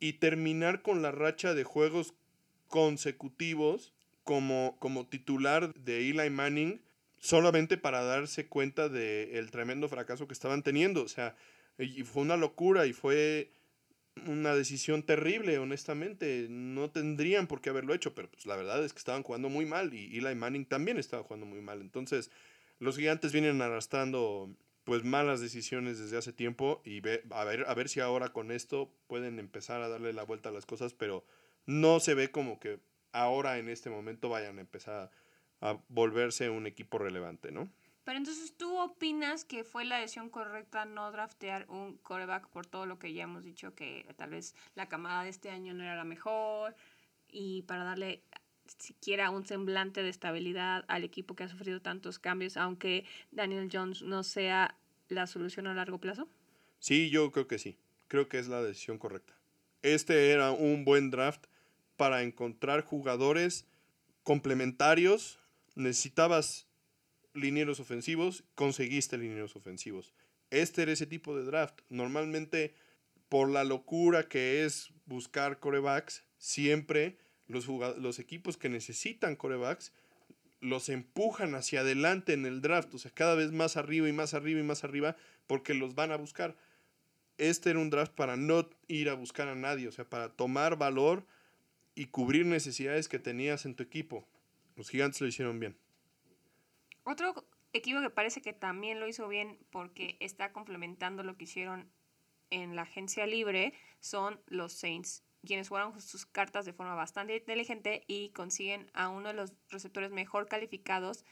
y terminar con la racha de juegos consecutivos como, como titular de Eli Manning solamente para darse cuenta del tremendo fracaso que estaban teniendo. O sea, y fue una locura y fue una decisión terrible, honestamente. No tendrían por qué haberlo hecho, pero pues la verdad es que estaban jugando muy mal y Eli Manning también estaba jugando muy mal. Entonces, los gigantes vienen arrastrando pues malas decisiones desde hace tiempo y a, ver, a ver si ahora con esto pueden empezar a darle la vuelta a las cosas, pero no se ve como que ahora en este momento vayan a empezar a, volverse un equipo relevante, ¿no? Pero entonces, ¿tú opinas que fue la decisión correcta no draftear un coreback por todo lo que ya hemos dicho, que tal vez la camada de este año no era la mejor y para darle siquiera un semblante de estabilidad al equipo que ha sufrido tantos cambios, aunque Daniel Jones no sea la solución a largo plazo? Sí, yo creo que sí. Creo que es la decisión correcta. Este era un buen draft para encontrar jugadores complementarios. Necesitabas linieros ofensivos, conseguiste linieros ofensivos. Este era ese tipo de draft. Normalmente, por la locura que es buscar corebacks, siempre los, equipos que necesitan corebacks los empujan hacia adelante en el draft, o sea, cada vez más arriba y más arriba y más arriba, porque los van a buscar. Este era un draft para no ir a buscar a nadie, o sea, para tomar valor y cubrir necesidades que tenías en tu equipo. Los gigantes lo hicieron bien. Otro equipo que parece que también lo hizo bien porque está complementando lo que hicieron en la agencia libre son los Saints quienes jugaron sus cartas de forma bastante inteligente y consiguen a uno de los receptores mejor calificados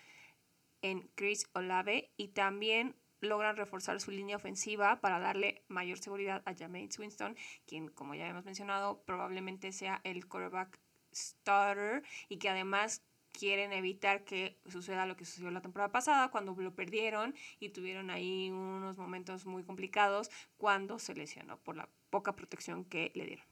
en Chris Olave y también logran reforzar su línea ofensiva para darle mayor seguridad a Jameis Winston, quien, como ya hemos mencionado, probablemente sea el quarterback starter y que además quieren evitar que suceda lo que sucedió la temporada pasada, cuando lo perdieron y tuvieron ahí unos momentos muy complicados cuando se lesionó por la poca protección que le dieron.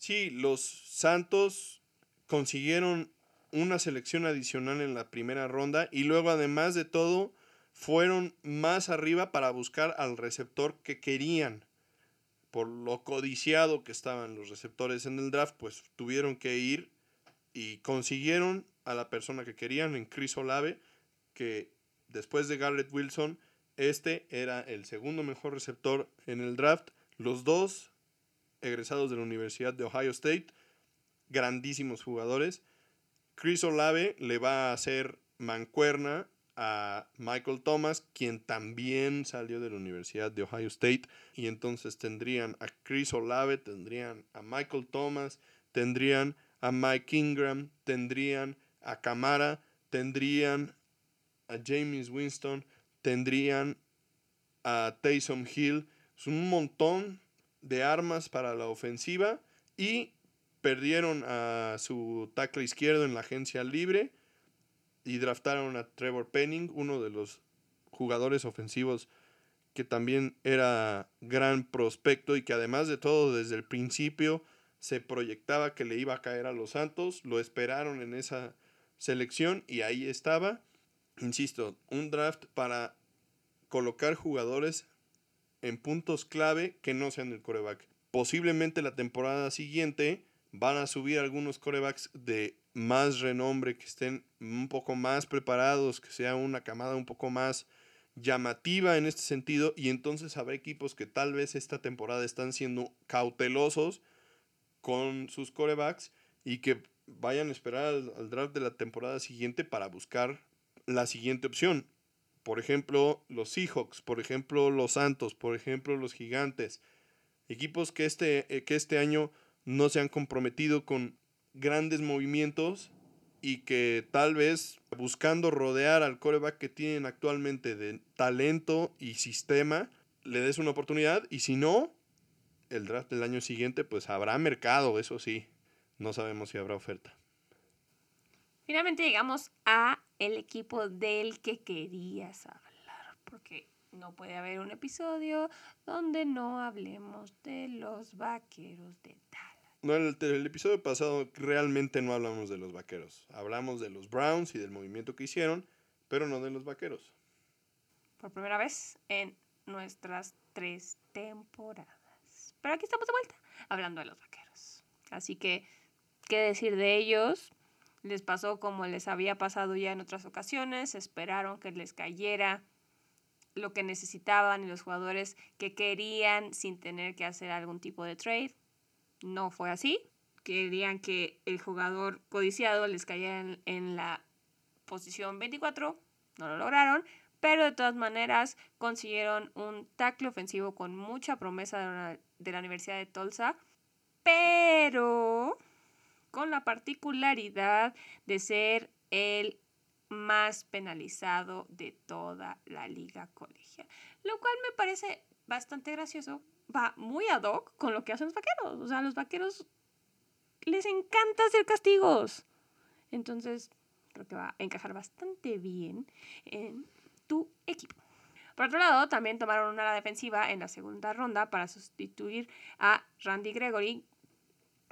Sí, los Santos consiguieron una selección adicional en la primera ronda y luego además de todo fueron más arriba para buscar al receptor que querían. Por lo codiciado que estaban los receptores en el draft, pues tuvieron que ir y consiguieron a la persona que querían en Chris Olave, que después de Garrett Wilson, este era el segundo mejor receptor en el draft. Los dos egresados de la Universidad de Ohio State, grandísimos jugadores. Chris Olave le va a hacer mancuerna a Michael Thomas, quien también salió de la Universidad de Ohio State. Y entonces tendrían a Chris Olave, tendrían a Michael Thomas, tendrían a Mike Ingram, tendrían a Camara, tendrían a James Winston, tendrían a Taysom Hill. Es un montón de armas para la ofensiva y perdieron a su tackle izquierdo en la agencia libre y draftaron a Trevor Penning, uno de los jugadores ofensivos que también era gran prospecto y que además de todo desde el principio se proyectaba que le iba a caer a los Santos, lo esperaron en esa selección y ahí estaba. Insisto, un draft para colocar jugadores en puntos clave que no sean el coreback. Posiblemente la temporada siguiente van a subir algunos corebacks de más renombre, que estén un poco más preparados, que sea una camada un poco más llamativa en este sentido y entonces habrá equipos que tal vez esta temporada están siendo cautelosos con sus corebacks y que vayan a esperar al, draft de la temporada siguiente para buscar la siguiente opción. Por ejemplo, los Seahawks, por ejemplo, los Santos, por ejemplo, los Gigantes. Equipos que este, eh, que este año no se han comprometido con grandes movimientos y que tal vez buscando rodear al coreback que tienen actualmente de talento y sistema, le des una oportunidad y si no, el draft del año siguiente pues habrá mercado, eso sí, no sabemos si habrá oferta. Finalmente llegamos a el equipo del que querías hablar, porque no puede haber un episodio donde no hablemos de los vaqueros de Dallas. No, el, el, episodio pasado realmente no hablamos de los vaqueros. Hablamos de los Browns y del movimiento que hicieron, pero no de los vaqueros. Por primera vez en nuestras tres temporadas. Pero aquí estamos de vuelta, hablando de los vaqueros. Así que, ¿qué decir de ellos? Les pasó como les había pasado ya en otras ocasiones, esperaron que les cayera lo que necesitaban y los jugadores que querían sin tener que hacer algún tipo de trade. No fue así. Querían que el jugador codiciado les cayera en, la posición 24. No lo lograron. Pero de todas maneras consiguieron un tackle ofensivo con mucha promesa de, la, de la Universidad de Tulsa. Pero con la particularidad de ser el más penalizado de toda la liga colegial. Lo cual me parece bastante gracioso. Va muy ad hoc con lo que hacen los vaqueros. O sea, a los vaqueros les encanta hacer castigos. Entonces, creo que va a encajar bastante bien en tu equipo. Por otro lado, también tomaron una defensiva en la segunda ronda para sustituir a Randy Gregory,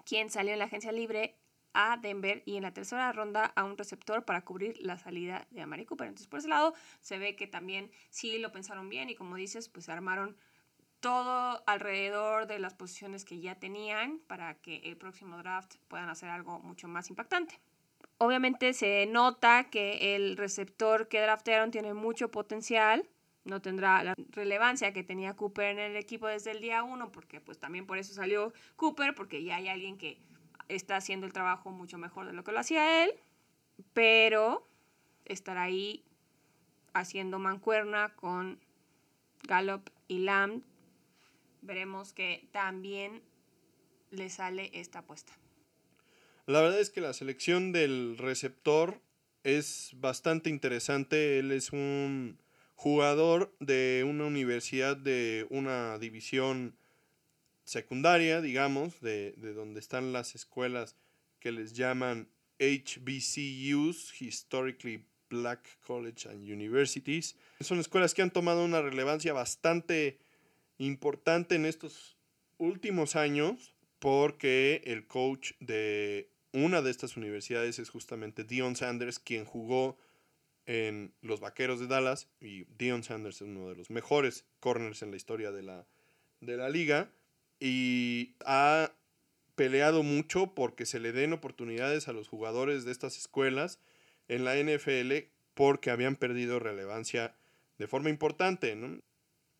quien salió en la agencia libre a Denver y en la tercera ronda a un receptor para cubrir la salida de Amari Cooper. Entonces, por ese lado, se ve que también sí lo pensaron bien y como dices, pues armaron todo alrededor de las posiciones que ya tenían para que el próximo draft puedan hacer algo mucho más impactante. Obviamente se nota que el receptor que draftearon tiene mucho potencial, no tendrá la relevancia que tenía Cooper en el equipo desde el día uno, porque pues también por eso salió Cooper, porque ya hay alguien que está haciendo el trabajo mucho mejor de lo que lo hacía él, pero estar ahí haciendo mancuerna con Gallup y Lamb, veremos que también le sale esta apuesta. La verdad es que la selección del receptor es bastante interesante. Él es un jugador de una universidad de una división secundaria, digamos, de, donde están las escuelas que les llaman HBCUs, Historically Black College and Universities. Son escuelas que han tomado una relevancia bastante importante en estos últimos años porque el coach de una de estas universidades es justamente Dion Sanders, quien jugó en los Vaqueros de Dallas y Dion Sanders es uno de los mejores corners en la historia de la, de la liga y ha peleado mucho porque se le den oportunidades a los jugadores de estas escuelas en la NFL porque habían perdido relevancia de forma importante.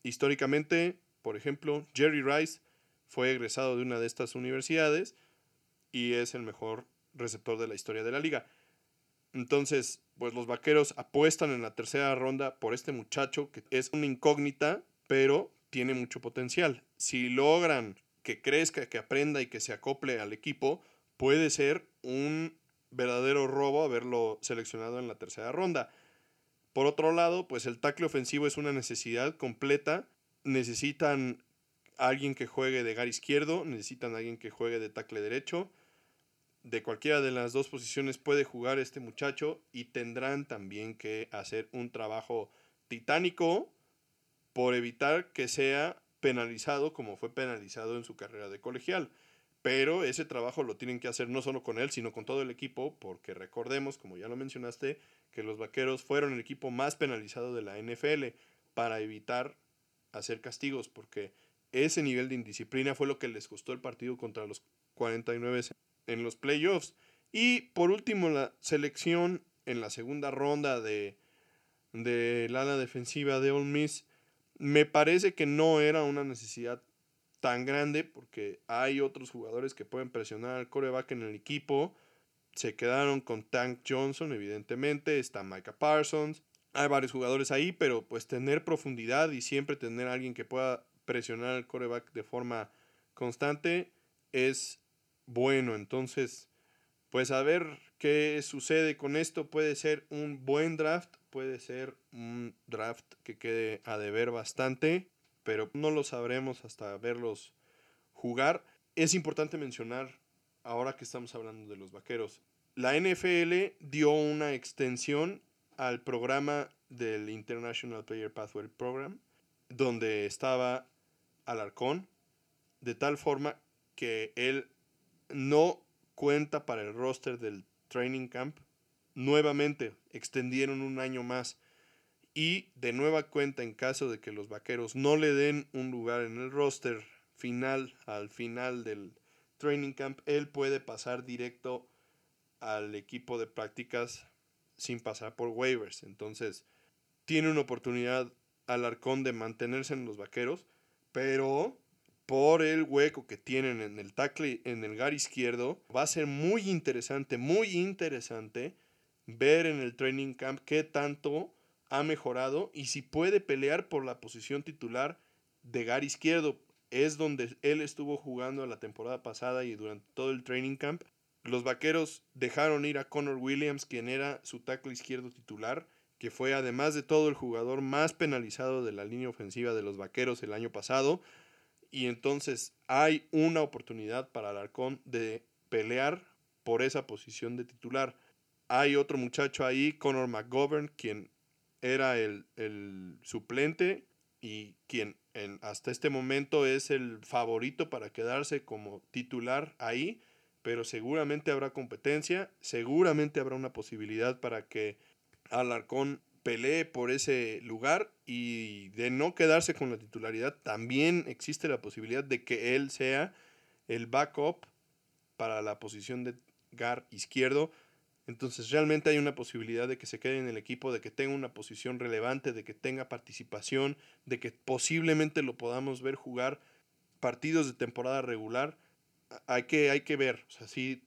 Históricamente, por ejemplo, Jerry Rice fue egresado de una de estas universidades y es el mejor receptor de la historia de la liga. Entonces, pues los vaqueros apuestan en la tercera ronda por este muchacho que es una incógnita, pero tiene mucho potencial. Si logran que crezca, que aprenda y que se acople al equipo, puede ser un verdadero robo haberlo seleccionado en la tercera ronda. Por otro lado, pues el tackle ofensivo es una necesidad completa. Necesitan alguien que juegue de gar izquierdo, necesitan alguien que juegue de tackle derecho. De cualquiera de las dos posiciones puede jugar este muchacho y tendrán también que hacer un trabajo titánico por evitar que sea penalizado como fue penalizado en su carrera de colegial. Pero ese trabajo lo tienen que hacer no solo con él, sino con todo el equipo, porque recordemos, como ya lo mencionaste, que los Vaqueros fueron el equipo más penalizado de la NFL para evitar hacer castigos, porque ese nivel de indisciplina fue lo que les costó el partido contra los 49 en los playoffs. Y por último, la selección en la segunda ronda de, de la ala defensiva de Ole Miss me parece que no era una necesidad tan grande porque hay otros jugadores que pueden presionar al coreback en el equipo. Se quedaron con Tank Johnson, evidentemente, está Micah Parsons. Hay varios jugadores ahí, pero pues tener profundidad y siempre tener a alguien que pueda presionar al coreback de forma constante es bueno. Entonces, pues a ver qué sucede con esto. Puede ser un buen draft, puede ser un draft que quede a deber bastante pero no lo sabremos hasta verlos jugar. Es importante mencionar, ahora que estamos hablando de los vaqueros, la NFL dio una extensión al programa del International Player Pathway Program, donde estaba Alarcón, de tal forma que él no cuenta para el roster del training camp. Nuevamente extendieron un año más y de nueva cuenta, en caso de que los vaqueros no le den un lugar en el roster final, al final del training camp, él puede pasar directo al equipo de prácticas sin pasar por waivers. Entonces, tiene una oportunidad Alarcón de mantenerse en los vaqueros, pero por el hueco que tienen en el tackle, en el gar izquierdo, va a ser muy interesante, muy interesante ver en el training camp qué tanto ha mejorado y si puede pelear por la posición titular de Gar izquierdo. Es donde él estuvo jugando la temporada pasada y durante todo el training camp. Los vaqueros dejaron ir a Connor Williams, quien era su tackle izquierdo titular, que fue además de todo el jugador más penalizado de la línea ofensiva de los vaqueros el año pasado. Y entonces hay una oportunidad para Alarcón de pelear por esa posición de titular. Hay otro muchacho ahí, Connor McGovern, quien era el, suplente y quien en, hasta este momento es el favorito para quedarse como titular ahí, pero seguramente habrá competencia, seguramente habrá una posibilidad para que Alarcón pelee por ese lugar y de no quedarse con la titularidad, también existe la posibilidad de que él sea el backup para la posición de gar izquierdo entonces realmente hay una posibilidad de que se quede en el equipo, de que tenga una posición relevante, de que tenga participación, de que posiblemente lo podamos ver jugar partidos de temporada regular. Hay que, hay que ver, o sea, sí,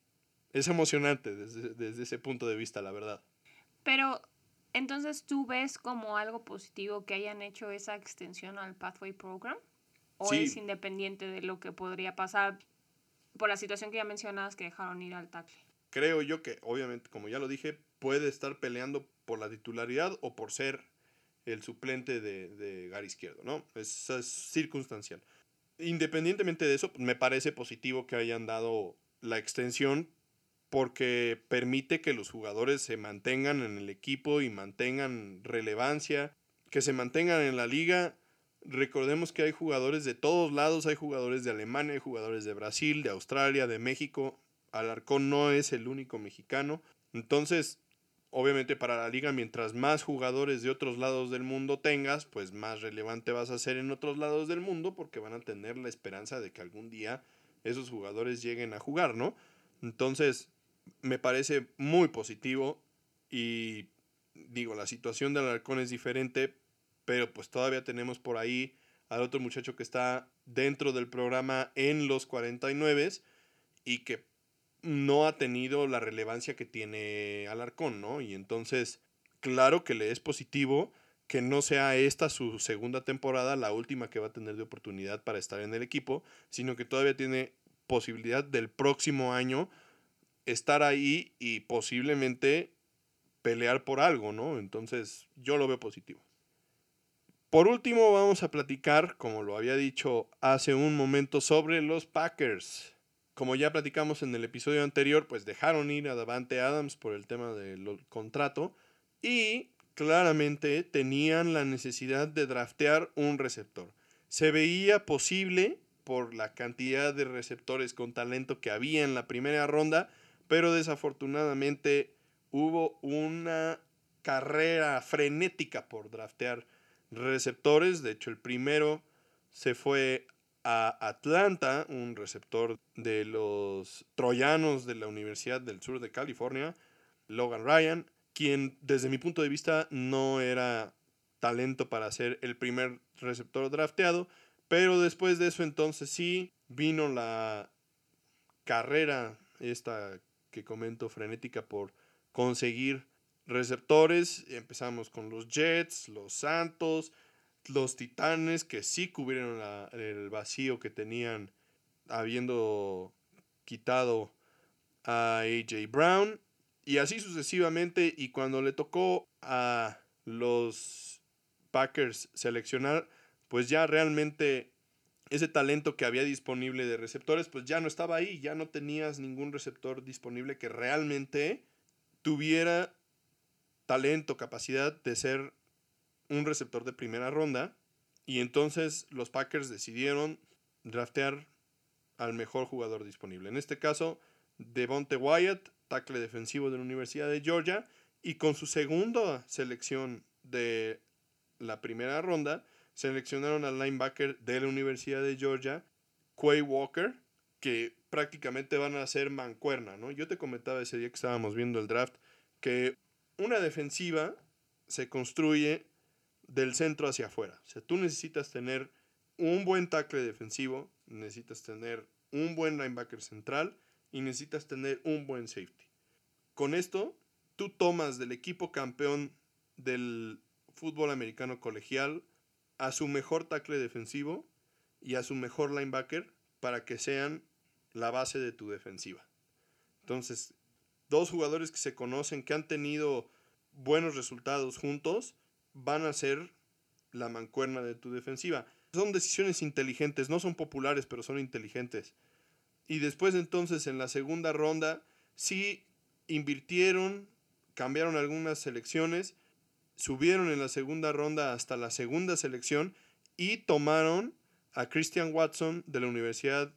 es emocionante desde, desde ese punto de vista, la verdad. Pero entonces tú ves como algo positivo que hayan hecho esa extensión al Pathway Program? ¿O es independiente de lo que podría pasar por la situación que ya mencionabas que dejaron ir al tackle? creo yo que obviamente, como ya lo dije, puede estar peleando por la titularidad o por ser el suplente de, de Gary Izquierdo, ¿no? Es, es, circunstancial. Independientemente de eso, me parece positivo que hayan dado la extensión porque permite que los jugadores se mantengan en el equipo y mantengan relevancia, que se mantengan en la liga. Recordemos que hay jugadores de todos lados, hay jugadores de Alemania, hay jugadores de Brasil, de Australia, de México, Alarcón no es el único mexicano. Entonces, obviamente para la liga, mientras más jugadores de otros lados del mundo tengas, pues más relevante vas a ser en otros lados del mundo porque van a tener la esperanza de que algún día esos jugadores lleguen a jugar, ¿no? Entonces, me parece muy positivo y digo, la situación de Alarcón es diferente, pero pues todavía tenemos por ahí al otro muchacho que está dentro del programa en los 49 y que no ha tenido la relevancia que tiene Alarcón, ¿no? Y entonces, claro que le es positivo que no sea esta su segunda temporada, la última que va a tener de oportunidad para estar en el equipo, sino que todavía tiene posibilidad del próximo año estar ahí y posiblemente pelear por algo, ¿no? Entonces yo lo veo positivo. Por último, vamos a platicar, como lo había dicho hace un momento, sobre los Packers. Como ya platicamos en el episodio anterior, pues dejaron ir a Davante Adams por el tema del contrato y claramente tenían la necesidad de draftear un receptor. Se veía posible por la cantidad de receptores con talento que había en la primera ronda, pero desafortunadamente hubo una carrera frenética por draftear receptores. De hecho, el primero se fue a Atlanta, un receptor de los troyanos de la Universidad del Sur de California, Logan Ryan, quien desde mi punto de vista no era talento para ser el primer receptor drafteado, pero después de eso entonces sí vino la carrera esta que comento frenética por conseguir receptores. Empezamos con los Jets, los Santos, los Titanes, que sí cubrieron el vacío que tenían habiendo quitado a AJ Brown. Y así sucesivamente. Y cuando le tocó a los Packers seleccionar, pues ya realmente ese talento que había disponible de receptores, pues ya no estaba ahí. Ya no tenías ningún receptor disponible que realmente tuviera talento, capacidad de ser un receptor de primera ronda. Y entonces los Packers decidieron draftear al mejor jugador disponible. En este caso, Devonte Wyatt, tackle defensivo de la Universidad de Georgia. Y con su segunda selección de la primera ronda, seleccionaron al linebacker de la Universidad de Georgia, Quay Walker, que prácticamente van a ser mancuerna, ¿no? Yo te comentaba ese día que estábamos viendo el draft que una defensiva se construye del centro hacia afuera. O sea, tú necesitas tener un buen tackle defensivo, necesitas tener un buen linebacker central y necesitas tener un buen safety. Con esto, tú tomas del equipo campeón del fútbol americano colegial a su mejor tackle defensivo y a su mejor linebacker para que sean la base de tu defensiva. Entonces, dos jugadores que se conocen, que han tenido buenos resultados juntos, van a ser la mancuerna de tu defensiva. Son decisiones inteligentes, no son populares, pero son inteligentes. Y después entonces en la segunda ronda, sí invirtieron, cambiaron algunas selecciones, subieron en la segunda ronda hasta la segunda selección y tomaron a Christian Watson de la Universidad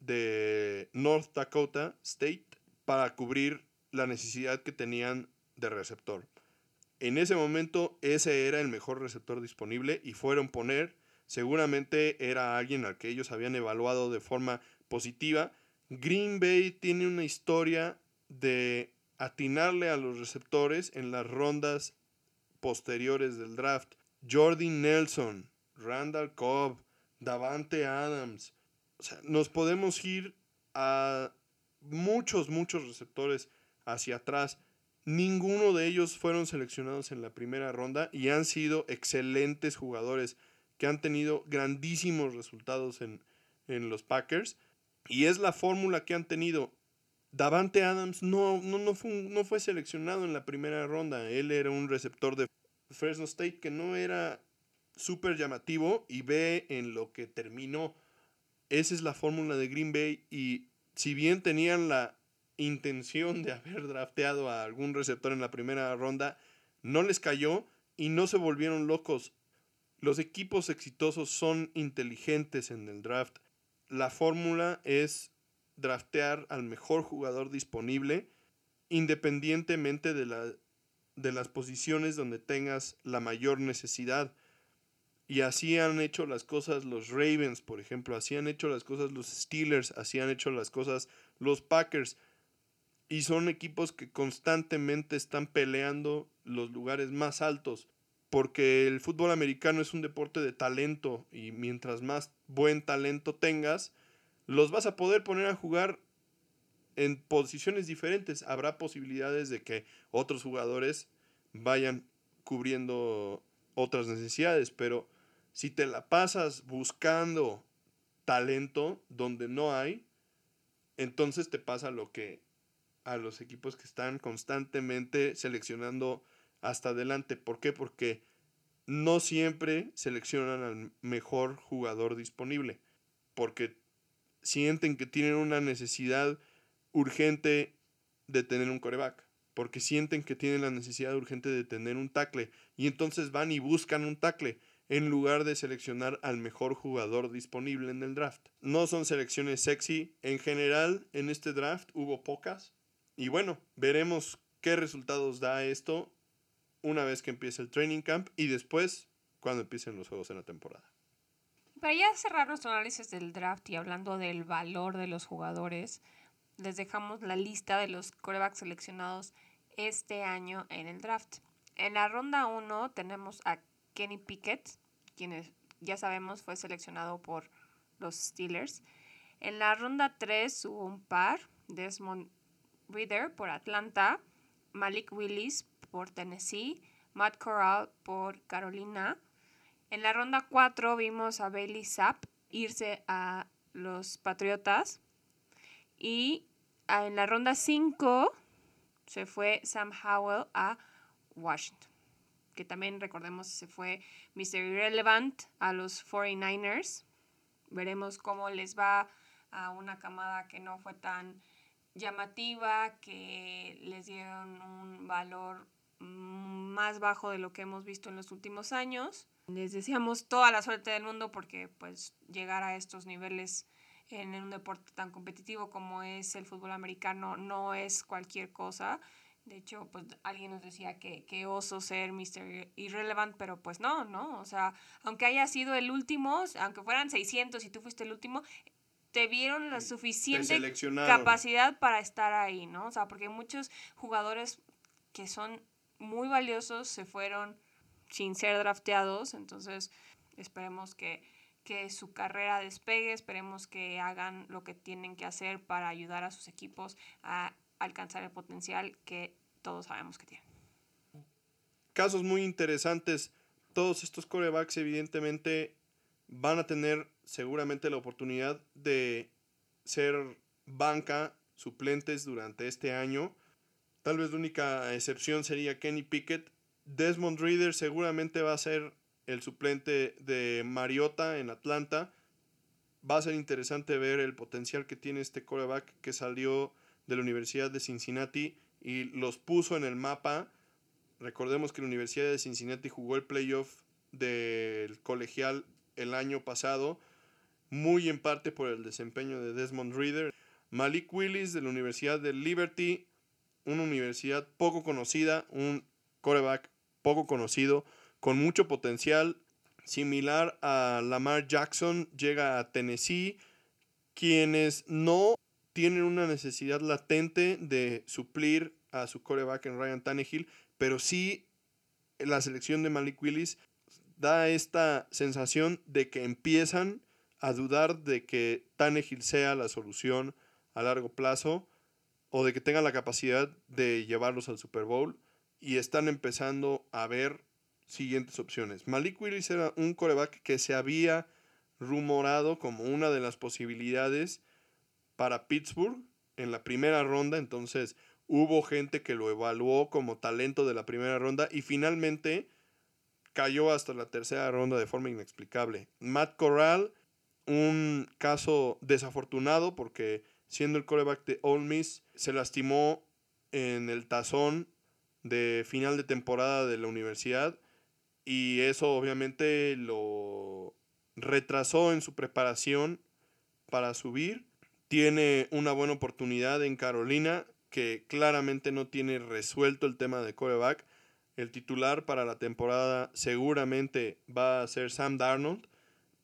de North Dakota State para cubrir la necesidad que tenían de receptor. En ese momento ese era el mejor receptor disponible y fueron poner, seguramente era alguien al que ellos habían evaluado de forma positiva. Green Bay tiene una historia de atinarle a los receptores en las rondas posteriores del draft. Jordi Nelson, Randall Cobb, Davante Adams. O sea, nos podemos ir a muchos, muchos receptores hacia atrás. Ninguno de ellos fueron seleccionados en la primera ronda y han sido excelentes jugadores que han tenido grandísimos resultados en, los Packers. Y es la fórmula que han tenido. Davante Adams no, no, no, fue, no fue seleccionado en la primera ronda. Él era un receptor de Fresno State que no era súper llamativo y ve en lo que terminó. Esa es la fórmula de Green Bay y si bien tenían la intención de haber *laughs* drafteado a algún receptor en la primera ronda, no les cayó y no se volvieron locos. Los equipos exitosos son inteligentes en el draft. La fórmula es draftear al mejor jugador disponible independientemente de, la, de las posiciones donde tengas la mayor necesidad. Y así han hecho las cosas los Ravens, por ejemplo, así han hecho las cosas los Steelers, así han hecho las cosas los Packers. Y son equipos que constantemente están peleando los lugares más altos. Porque el fútbol americano es un deporte de talento y mientras más buen talento tengas, los vas a poder poner a jugar en posiciones diferentes. Habrá posibilidades de que otros jugadores vayan cubriendo otras necesidades, pero si te la pasas buscando talento donde no hay, entonces te pasa lo que a los equipos que están constantemente seleccionando hasta adelante. ¿Por qué? Porque no siempre seleccionan al mejor jugador disponible. Porque sienten que tienen una necesidad urgente de tener un coreback. Porque sienten que tienen la necesidad urgente de tener un tackle. Y entonces van y buscan un tackle en lugar de seleccionar al mejor jugador disponible en el draft. No son selecciones sexy. En general, en este draft hubo pocas. Y bueno, veremos qué resultados da esto una vez que empiece el training camp y después cuando empiecen los juegos en la temporada. Para ya cerrar nuestro análisis del draft y hablando del valor de los jugadores, les dejamos la lista de los corebacks seleccionados este año en el draft. En la ronda 1 tenemos a Kenny Pickett, quien ya sabemos fue seleccionado por los Steelers. En la ronda 3 hubo un par, Desmond Reader por Atlanta, Malik Willis por Tennessee, Matt Corral por Carolina. En la ronda 4 vimos a Bailey Zapp irse a los Patriotas. Y en la ronda 5 se fue Sam Howell a Washington. Que también recordemos se fue Mr. Irrelevant a los 49ers. Veremos cómo les va a una camada que no fue tan llamativa, que les dieron un valor más bajo de lo que hemos visto en los últimos años. Les deseamos toda la suerte del mundo porque pues llegar a estos niveles en un deporte tan competitivo como es el fútbol americano no es cualquier cosa. De hecho, pues alguien nos decía que, que oso ser Mr. Irrelevant, pero pues no, ¿no? O sea, aunque haya sido el último, aunque fueran 600 y tú fuiste el último, te vieron la suficiente capacidad para estar ahí, ¿no? O sea, porque muchos jugadores que son muy valiosos se fueron sin ser drafteados, entonces esperemos que, que su carrera despegue, esperemos que hagan lo que tienen que hacer para ayudar a sus equipos a alcanzar el potencial que todos sabemos que tienen. Casos muy interesantes. Todos estos corebacks evidentemente van a tener seguramente la oportunidad de ser banca suplentes durante este año. Tal vez la única excepción sería Kenny Pickett. Desmond Reader seguramente va a ser el suplente de Mariota en Atlanta. Va a ser interesante ver el potencial que tiene este coreback que salió de la Universidad de Cincinnati y los puso en el mapa. Recordemos que la Universidad de Cincinnati jugó el playoff del colegial el año pasado, muy en parte por el desempeño de Desmond Reader. Malik Willis de la Universidad de Liberty, una universidad poco conocida, un coreback poco conocido, con mucho potencial, similar a Lamar Jackson, llega a Tennessee, quienes no tienen una necesidad latente de suplir a su coreback en Ryan Tannehill, pero sí la selección de Malik Willis da esta sensación de que empiezan a dudar de que Tannehill sea la solución a largo plazo o de que tenga la capacidad de llevarlos al Super Bowl y están empezando a ver siguientes opciones. Malik Willis era un coreback que se había rumorado como una de las posibilidades para Pittsburgh en la primera ronda, entonces hubo gente que lo evaluó como talento de la primera ronda y finalmente cayó hasta la tercera ronda de forma inexplicable. Matt Corral, un caso desafortunado porque siendo el coreback de Ole Miss, se lastimó en el tazón de final de temporada de la universidad y eso obviamente lo retrasó en su preparación para subir. Tiene una buena oportunidad en Carolina que claramente no tiene resuelto el tema de coreback el titular para la temporada seguramente va a ser Sam Darnold,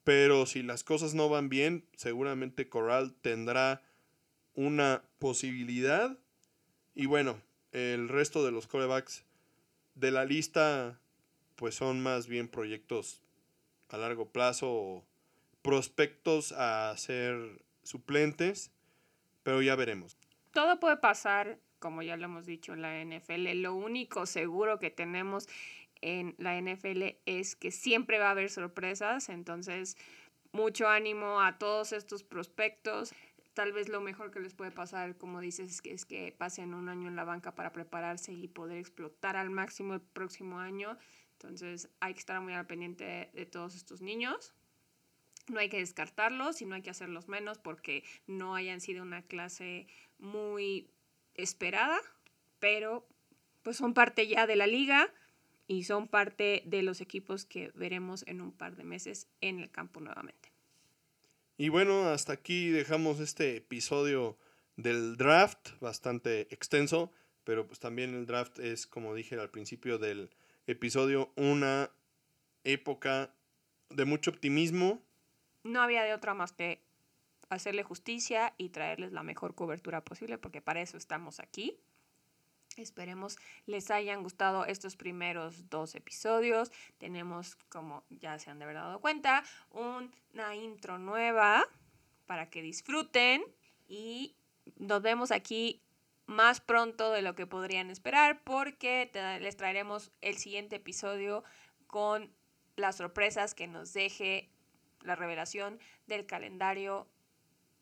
pero si las cosas no van bien, seguramente Corral tendrá una posibilidad. Y bueno, el resto de los corebacks de la lista pues son más bien proyectos a largo plazo prospectos a ser suplentes, pero ya veremos. Todo puede pasar como ya lo hemos dicho en la NFL, lo único seguro que tenemos en la NFL es que siempre va a haber sorpresas, entonces mucho ánimo a todos estos prospectos. Tal vez lo mejor que les puede pasar, como dices, es que, es que pasen un año en la banca para prepararse y poder explotar al máximo el próximo año. Entonces hay que estar muy al pendiente de, todos estos niños. No hay que descartarlos y no hay que hacerlos menos porque no hayan sido una clase muy esperada, pero pues son parte ya de la liga y son parte de los equipos que veremos en un par de meses en el campo nuevamente. Y bueno, hasta aquí dejamos este episodio del draft, bastante extenso, pero pues también el draft es, como dije al principio del episodio, una época de mucho optimismo. No había de otra más que hacerle justicia y traerles la mejor cobertura posible, porque para eso estamos aquí. Esperemos les hayan gustado estos primeros dos episodios. Tenemos, como ya se han de haber dado cuenta, una intro nueva para que disfruten y nos vemos aquí más pronto de lo que podrían esperar porque les traeremos el siguiente episodio con las sorpresas que nos deje la revelación del calendario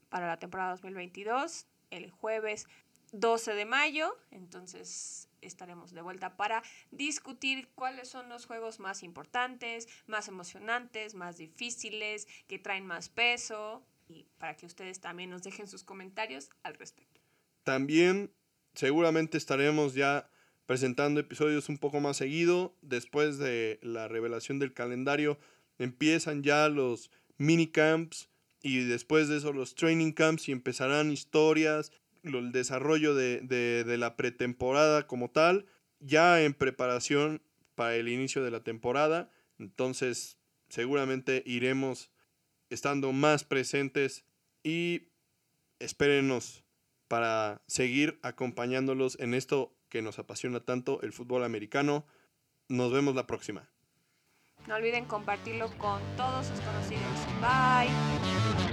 para la temporada 2022 el jueves 12 de mayo. Entonces estaremos de vuelta para discutir cuáles son los juegos más importantes, más emocionantes, más difíciles, que traen más peso y para que ustedes también nos dejen sus comentarios al respecto. También seguramente estaremos ya presentando episodios un poco más seguido. Después de la revelación del calendario empiezan ya los minicamps y después de eso los training camps y empezarán historias el desarrollo de, la pretemporada como tal, ya en preparación para el inicio de la temporada. Entonces, seguramente iremos estando más presentes y espérenos para seguir acompañándolos en esto que nos apasiona tanto, el fútbol americano. Nos vemos la próxima. No olviden compartirlo con todos sus conocidos. Bye.